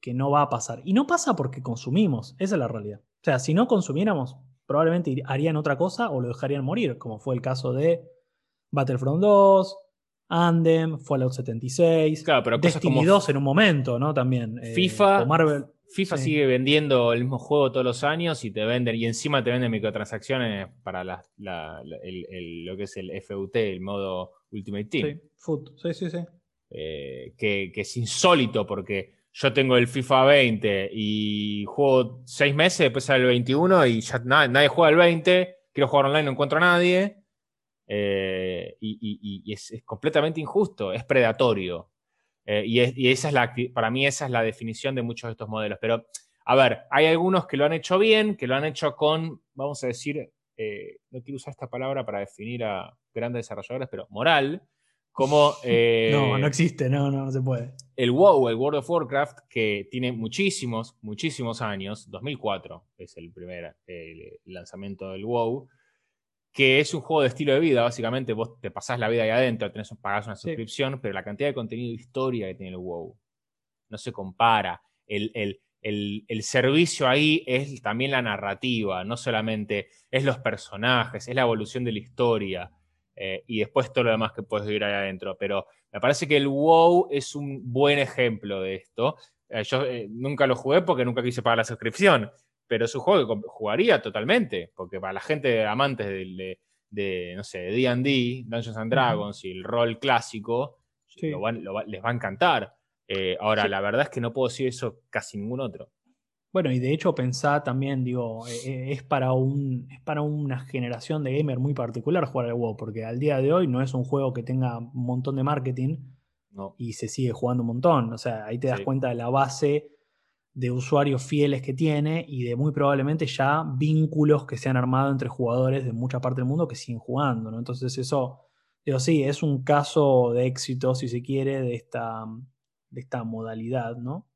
que, no va a pasar. Y no pasa porque consumimos, esa es la realidad. O sea, si no consumiéramos, probablemente harían otra cosa o lo dejarían morir, como fue el caso de Battlefront 2, Andem, Fallout 76, claro, pero Destiny 2 en un momento, ¿no? También. Eh, FIFA, FIFA Sí. sigue vendiendo el mismo juego todos los años y te venden, y encima te venden microtransacciones para la- la- la- el- el- lo que es el FUT, el modo Ultimate Team. Sí, sí, sí. Eh, que, que es insólito porque yo tengo el FIFA 20 y juego seis meses, después sale el 21 y ya na- nadie juega el 20, quiero jugar online, no encuentro a nadie. eh, y y- y es, es completamente injusto, es predatorio. Eh, y, es- y esa es la, para mí esa es la definición de muchos de estos modelos. Pero, a ver, hay algunos que lo han hecho bien, que lo han hecho con, vamos a decir, eh, no quiero usar esta palabra para definir a grandes desarrolladores, pero moral, como... eh, No, no existe, no, no, no se puede. el WoW, el World of Warcraft, que tiene muchísimos, muchísimos años, 2004 es el primer eh, lanzamiento del WoW, que es un juego de estilo de vida, básicamente vos te pasás la vida ahí adentro, tenés, pagás una Sí. suscripción, pero la cantidad de contenido de historia que tiene el WoW no se compara. El, el- el- el servicio ahí es también la narrativa, no solamente es los personajes, es la evolución de la historia eh, y después todo lo demás que puedes vivir ahí adentro. Pero me parece que el WoW es un buen ejemplo de esto. Eh, yo eh, nunca lo jugué porque nunca quise pagar la suscripción, pero es un juego que jugaría totalmente, porque para la gente amantes de, de, no sé, de D&D, Dungeons and Dragons y el rol clásico, Sí. lo van- lo va- les va a encantar. Ahora, Sí. la verdad es que no puedo decir eso casi ningún otro. Bueno, y de hecho pensá también, digo, eh, eh, es para un, es para una generación de gamer muy particular jugar al WoW, porque al día de hoy no es un juego que tenga un montón de marketing No. y se sigue jugando un montón. O sea, ahí te das Sí. cuenta de la base de usuarios fieles que tiene y de muy probablemente ya vínculos que se han armado entre jugadores de mucha parte del mundo que siguen jugando, ¿no? Entonces eso, digo, sí, es un caso de éxito, si se quiere, de esta, de esta modalidad, ¿no?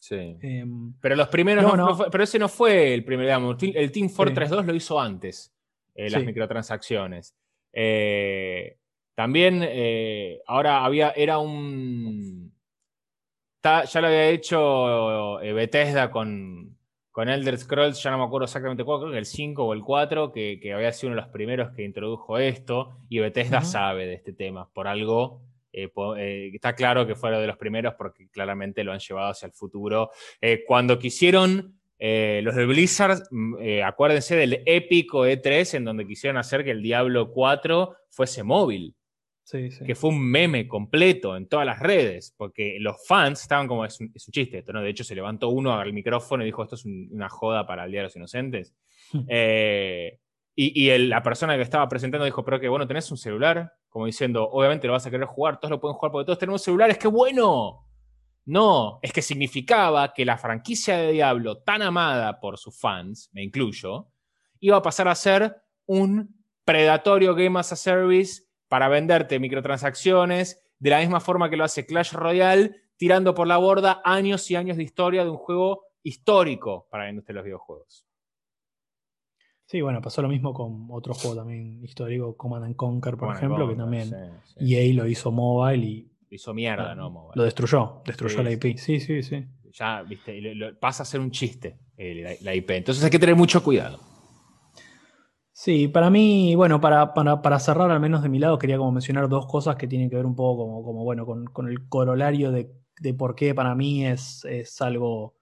Sí. Em, Pero los primeros No, no, no. no fue- pero ese no fue el primer, digamos. El Team Fortress 2 lo hizo antes, eh, las Sí. microtransacciones. Eh, también eh, ahora había, era un. ta- ya lo había hecho Bethesda con, con Elder Scrolls, ya no me acuerdo exactamente cuál, creo que el 5 o el 4, que, que había sido uno de los primeros que introdujo esto, y Bethesda sabe de este tema, por algo. Eh, eh, está claro que fueron de los primeros porque claramente lo han llevado hacia el futuro. Eh, cuando quisieron los de Blizzard, mm, acuérdense del épico E3 en donde quisieron hacer que el Diablo 4 fuese móvil sí, sí. que fue un meme completo en todas las redes, porque los fans estaban como, es un, es un chiste esto, ¿no? De hecho, se levantó uno al micrófono y dijo, esto es un- una joda para el Día de los Inocentes. Y la persona que estaba presentando dijo, pero que bueno, tenés un celular, como diciendo, obviamente lo vas a querer jugar, todos lo pueden jugar porque todos tenemos celulares, ¡qué bueno! No, es que significaba que la franquicia de Diablo, tan amada por sus fans, me incluyo, iba a pasar a ser un predatorio Game as a Service para venderte microtransacciones de la misma forma que lo hace Clash Royale, tirando por la borda años y años de historia de un juego histórico para la industria de los videojuegos. Sí, bueno, pasó lo mismo con otro juego también histórico, Command and Conquer, por Command ejemplo, que también sí, sí. EA lo hizo mobile y Hizo mierda, ¿no? Mobile? lo destruyó, destruyó Sí, la. IP. Sí, sí, sí. Ya, viste, lo- lo- pasa a ser un chiste eh, la, la IP. Entonces hay que tener mucho cuidado. Sí, para mí, bueno, para, para, para cerrar al menos de mi lado, quería como mencionar dos cosas que tienen que ver un poco como, como bueno, con, con el corolario de, de por qué para mí es, es algo,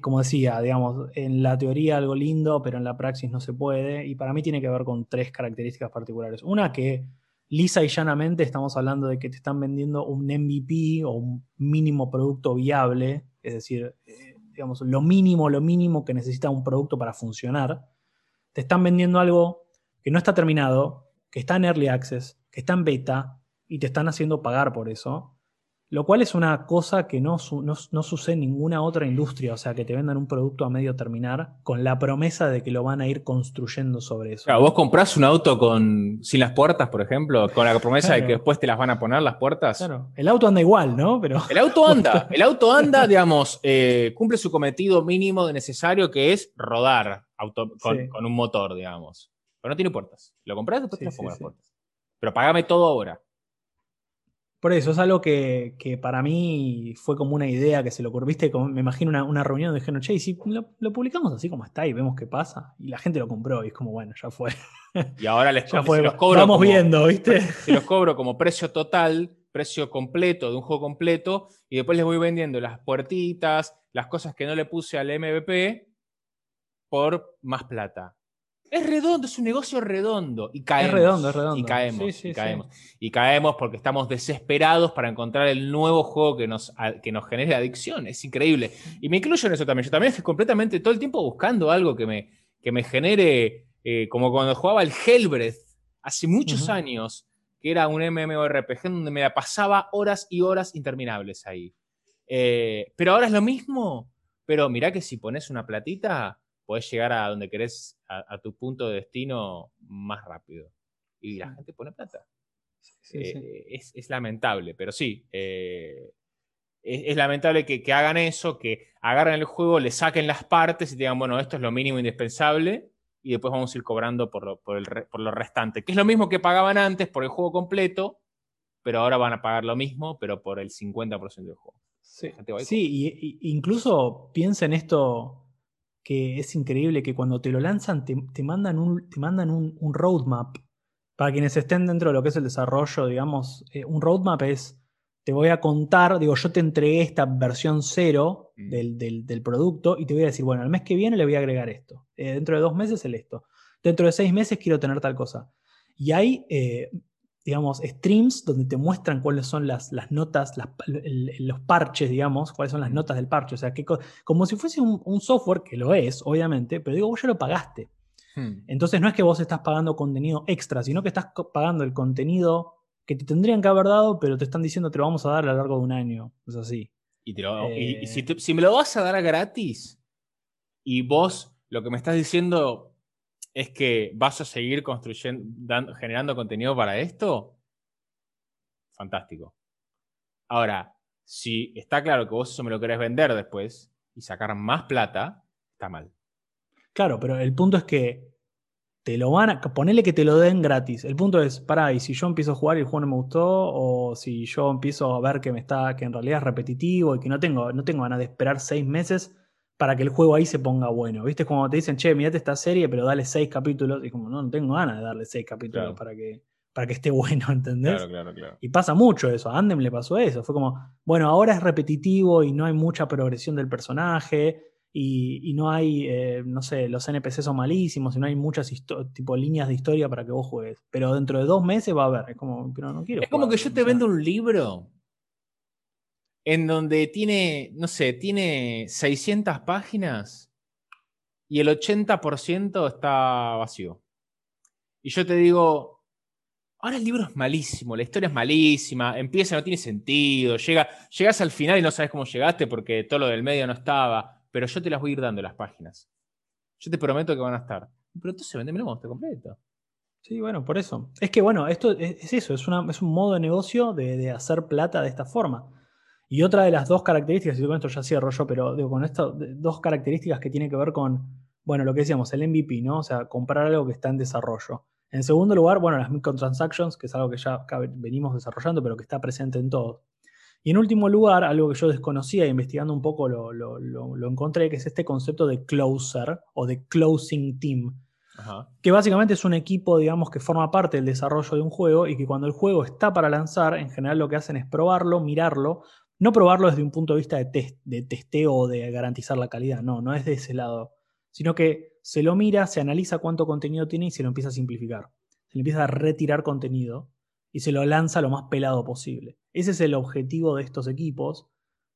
como decía, digamos, en la teoría algo lindo, pero en la praxis no se puede. Y para mí tiene que ver con tres características particulares. Una que lisa y llanamente estamos hablando de que te están vendiendo un MVP o un mínimo producto viable, es decir, eh, digamos, lo mínimo, lo mínimo que necesita un producto para funcionar te están vendiendo algo que no está terminado, que está en early access, que está en beta y te están haciendo pagar por eso. Lo cual es una cosa que no, su- no- no sucede en ninguna otra industria, o sea, que te vendan un producto a medio terminar con la promesa de que lo van a ir construyendo sobre eso. Claro, vos comprás un auto con, sin las puertas, por ejemplo, con la promesa de que después te las van a poner las puertas. Claro, el auto anda igual, ¿no? Pero El auto anda, el auto anda, digamos, eh, cumple su cometido mínimo de necesario que es rodar auto, con, Sí. con un motor, digamos. Pero no tiene puertas. Lo comprás después Sí, te las sí, pongo las puertas. Pero pagame todo ahora. Por eso es algo que, que para mí fue como una idea que se le ocurrió. Viste, Como- me imagino una, una reunión de dijeron, che, y si lo, lo publicamos así como está y vemos qué pasa. Y la gente lo compró y es como, bueno, ya fue. Y ahora les Ya fue. los cobro Vamos como- viendo, ¿viste? Si los cobro como precio total, precio completo de un juego completo, y después les voy vendiendo las puertitas, las cosas que no le puse al MVP por más plata. Es redondo, es un negocio redondo. Y caemos. Es redondo, es redondo. Y caemos. y, caemos. y caemos porque estamos desesperados para encontrar el nuevo juego que nos, que nos genere adicción. Es increíble. Y me incluyo en eso también. Yo también estoy completamente todo el tiempo buscando algo que me, que me genere, eh, como cuando jugaba el Hellbreath hace muchos años, que era un MMORPG donde me pasaba horas y horas interminables ahí. Eh, pero ahora es lo mismo. Pero mirá que si pones una platita, podés llegar a donde querés, a, tu punto de destino más rápido. Y la gente pone plata. Eh, es, lamentable, pero sí. Eh, es, lamentable que, hagan eso, que agarren el juego, le saquen las partes y digan, bueno, esto es lo mínimo indispensable y después vamos a ir cobrando por lo, por, lo restante. Que es lo mismo que pagaban antes por el juego completo, pero ahora van a pagar lo mismo, pero por el 50% del juego. Sí, sí y, incluso piensa en esto que es increíble, que cuando te lo lanzan te, mandan, un, te mandan un, roadmap. Para quienes estén dentro de lo que es el desarrollo, digamos, eh, un roadmap es, te voy a contar, digo, yo te entregué esta versión cero mm. del, producto y te voy a decir, bueno, el mes que viene le voy a agregar esto. Eh, dentro de dos meses el esto. Dentro de seis meses quiero tener tal cosa. Y hay eh, digamos, streams donde te muestran cuáles son las, las notas, los parches, digamos, cuáles son las notas del parche. O sea, que como si fuese un, software, que lo es, obviamente, pero digo, vos ya lo pagaste. Hmm. Entonces no es que vos estás pagando contenido extra, sino que estás pagando el contenido que te tendrían que haber dado, pero te están diciendo te lo vamos a dar a lo largo de un año. Es así. Y, si, eh, si me lo vas a dar gratis y vos lo que me estás diciendo es que vas a seguir construyendo, generando contenido para esto, fantástico. Ahora, si está claro que vos eso me lo querés vender después y sacar más plata, está mal. Claro, pero el punto es que te lo van a. Ponele que te lo den gratis. El punto es, pará, y si yo empiezo a jugar y el juego no me gustó, o si yo empiezo a ver que me está, que en realidad es repetitivo y que no tengo, no tengo ganas de esperar seis meses para que el juego ahí se ponga bueno. ¿Viste? Como te dicen, che, mirate esta serie, pero dale seis capítulos. Y como, no, no tengo ganas de darle seis capítulos para, que, para que esté bueno, ¿entendés? Claro, claro, claro. Y pasa mucho eso. A Andem le pasó eso. Fue como, bueno, ahora es repetitivo y no hay mucha progresión del personaje. Y, no hay, eh, no sé, los NPC son malísimos y no hay muchas tipo líneas de historia para que vos juegues. Pero dentro de dos meses va a haber. Es como, pero no quiero. Es como que yo te vendo un libro en donde tiene, no sé, tiene 600 páginas y el 80% está vacío. Y yo te digo, ahora el libro es malísimo, la historia es malísima, empieza, no tiene sentido, llega, llegas al final y no sabes cómo llegaste porque todo lo del medio no estaba, pero yo te las voy a ir dando las páginas. Yo te prometo que van a estar. Pero entonces vendeme el monstruo completo. Sí, bueno, por eso. Es que bueno, esto es, eso, es, es, un modo de negocio de hacer plata de esta forma. Y otra de las dos características, y con esto ya cierro yo, pero digo, con estas dos características que tienen que ver con, bueno, lo que decíamos, el MVP, ¿no? O sea, comprar algo que está en desarrollo. En segundo lugar, bueno, las microtransactions, que es algo que ya venimos desarrollando, pero que está presente en todo. Y en último lugar, algo que yo desconocía investigando un poco lo, lo, encontré, que es este concepto de closer o de closing team. Que básicamente es un equipo, digamos, que forma parte del desarrollo de un juego y que cuando el juego está para lanzar, en general lo que hacen es probarlo, mirarlo, no probarlo desde un punto de vista de, de testeo o de garantizar la calidad, no, no es de ese lado, sino que se lo mira, se analiza cuánto contenido tiene y se lo empieza a simplificar. Se le empieza a retirar contenido y se lo lanza lo más pelado posible. Ese es el objetivo de estos equipos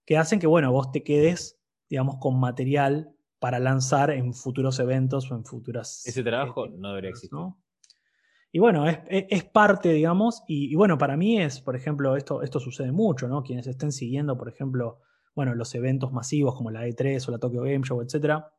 que hacen que, bueno, vos te quedes, digamos, con material para lanzar en futuros eventos o en futuras... Ese trabajo no debería existir. ¿no? Y bueno, es, parte, digamos, y, bueno, para mí es, por ejemplo, esto, esto sucede mucho, ¿no? Quienes estén siguiendo, por ejemplo, bueno, los eventos masivos como la E3 o la Tokyo Game Show, etcétera,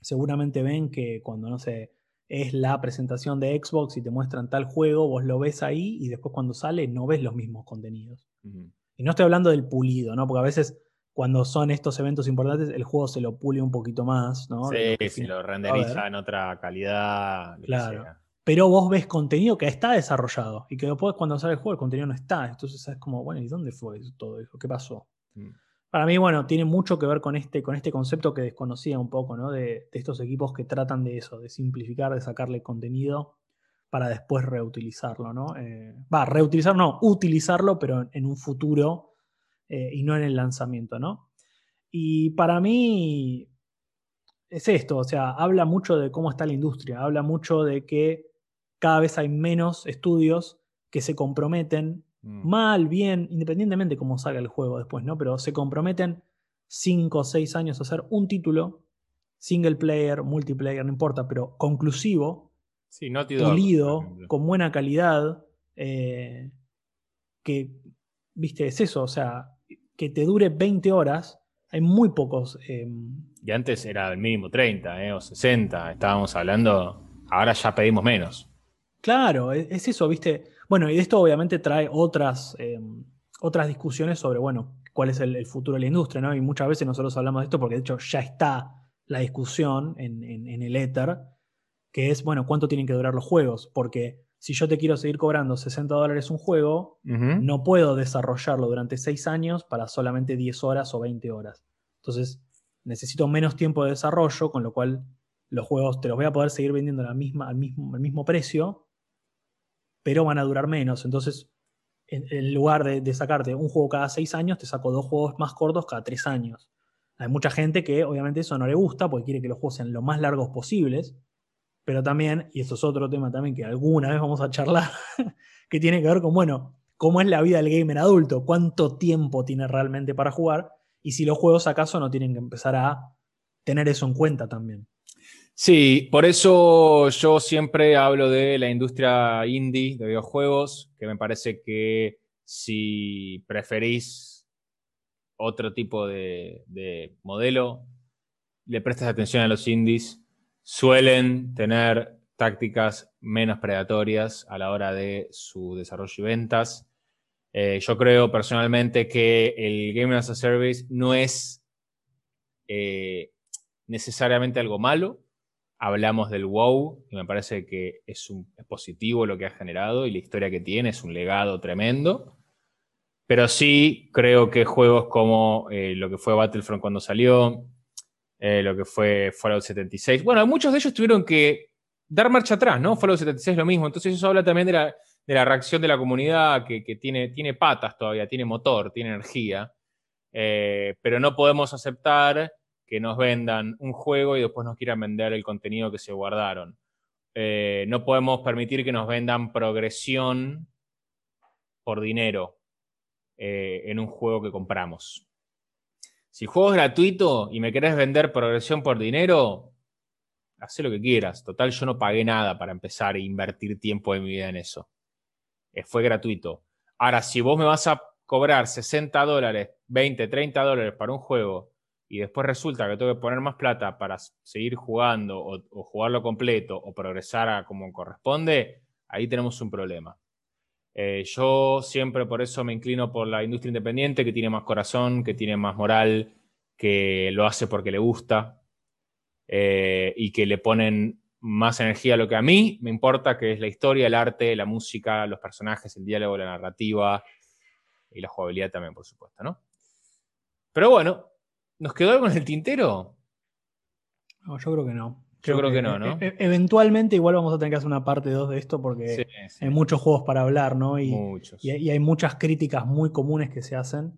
seguramente ven que cuando, no sé, es la presentación de Xbox y te muestran tal juego, vos lo ves ahí y después cuando sale no ves los mismos contenidos. Y no estoy hablando del pulido, ¿no? Porque a veces cuando son estos eventos importantes, el juego se lo pule un poquito más, ¿no? Sí, si lo renderiza en otra calidad. Claro pero vos ves contenido que está desarrollado y que después cuando sale el juego el contenido no está. Entonces es como, bueno, ¿y dónde fue todo eso? ¿Qué pasó? Mm. Para mí, bueno, tiene mucho que ver con este, con este concepto que desconocía un poco, ¿no? De, estos equipos que tratan de eso, de simplificar, de sacarle contenido para después reutilizarlo, ¿no? Eh, va, reutilizarlo, no, utilizarlo, pero en, un futuro eh, y no en el lanzamiento, ¿no? Y para mí es esto, o sea, habla mucho de cómo está la industria, habla mucho de que cada vez hay menos estudios que se comprometen mm. mal, bien, independientemente de cómo salga el juego después, ¿no? Pero se comprometen 5 o 6 años a hacer un título, single player, multiplayer, no importa, pero conclusivo, sí, no pulido, con buena calidad, eh, que, viste, es eso, o sea, que te dure 20 horas, hay muy pocos. Em, y antes era el mínimo 30 eh, o 60, estábamos hablando, ahora ya pedimos menos. Claro, e, es, eso, viste. Bueno, y esto obviamente trae otras, em, otras discusiones sobre, bueno, cuál es el, futuro de la industria, ¿no? Y muchas veces nosotros hablamos de esto porque de hecho ya está la discusión en, en el éter, que es, bueno, ¿cuánto tienen que durar los juegos? Porque si yo te quiero seguir cobrando 60 dólares un juego, no puedo desarrollarlo durante 6 años para solamente 10 horas o 20 horas. Entonces, necesito menos tiempo de desarrollo, con lo cual los juegos te los voy a poder seguir vendiendo al, mismo, mismo precio, pero van a durar menos. Entonces, en, lugar de, de, sacarte un juego cada 6 años, te saco dos juegos más cortos cada 3 años. Hay mucha gente que obviamente eso no le gusta porque quiere que los juegos sean lo más largos posibles pero también, y esto es otro tema también que alguna vez vamos a charlar, que tiene que ver con, bueno, cómo es la vida del gamer adulto, cuánto tiempo tiene realmente para jugar, y si los juegos acaso no tienen que empezar a tener eso en cuenta también. Sí, por eso yo siempre hablo de la industria indie de videojuegos, que me parece que si preferís otro tipo de, de modelo, le prestas atención a los indies suelen tener tácticas menos predatorias a la hora de su desarrollo y ventas. Eh, yo creo personalmente que el Game as a Service no es eh, necesariamente algo malo. Hablamos del WoW y me parece que es, un, positivo lo que ha generado y la historia que tiene es un legado tremendo. Pero sí creo que juegos como eh, lo que fue Battlefront cuando salió, eh, lo que fue Fallout 76. Bueno, muchos de ellos tuvieron que dar marcha atrás, ¿no? Fallout 76 es lo mismo. Entonces eso habla también de la, de la reacción de la comunidad que, tiene, tiene, patas todavía, tiene motor, tiene energía. Eh, pero no podemos aceptar que nos vendan un juego y después nos quieran vender el contenido que se guardaron. Eh, no podemos permitir que nos vendan progresión por dinero en un juego que compramos. Si el juego es gratuito y me querés vender progresión por dinero, haz lo que quieras. Total, yo no pagué nada para empezar e invertir tiempo de mi vida en eso. Eh, fue gratuito. Ahora, si vos me vas a cobrar 60 dólares, 20, 30 dólares para un juego y después resulta que tengo que poner más plata para seguir jugando o, jugarlo completo o progresar a como corresponde, ahí tenemos un problema. Eh, yo siempre por eso me inclino por la industria independiente, que tiene más corazón, que tiene más moral, que lo hace porque le gusta eh, y que le ponen más energía a lo que a mí me importa, que es la historia, el arte, la música, los personajes, el diálogo, la narrativa y la jugabilidad también, por supuesto, ¿no? Pero bueno, ¿nos quedó algo en el tintero? No, yo creo que no. Yo creo que, no, ¿no? E-, e-, eventualmente igual vamos a tener que hacer una parte 2 de esto porque hay muchos juegos para hablar, ¿no? Y, muchos. Y, hay muchas críticas muy comunes que se hacen.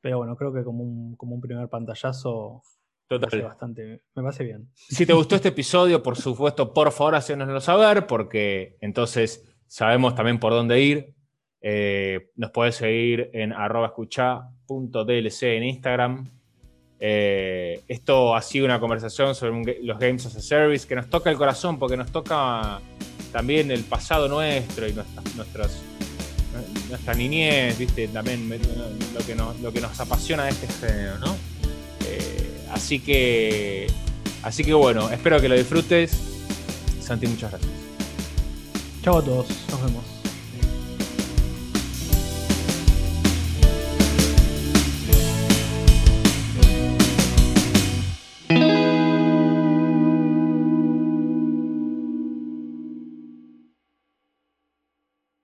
Pero bueno, creo que como un, como un primer pantallazo Total. Me bastante, me parece bien. Si te gustó este episodio, por supuesto, por favor, hacénoslo saber, porque entonces sabemos también por dónde ir. Eh, nos puedes seguir en arroba escucha.dlc en Instagram, eh, esto ha sido una conversación sobre los Games as a Service que nos toca el corazón porque nos toca también el pasado nuestro y nuestras, nuestra niñez, ¿viste? También lo que, nos, apasiona de este género, ¿no? Eh, así que, así que bueno, espero que lo disfrutes. Santi, muchas gracias. Chao a todos, nos vemos.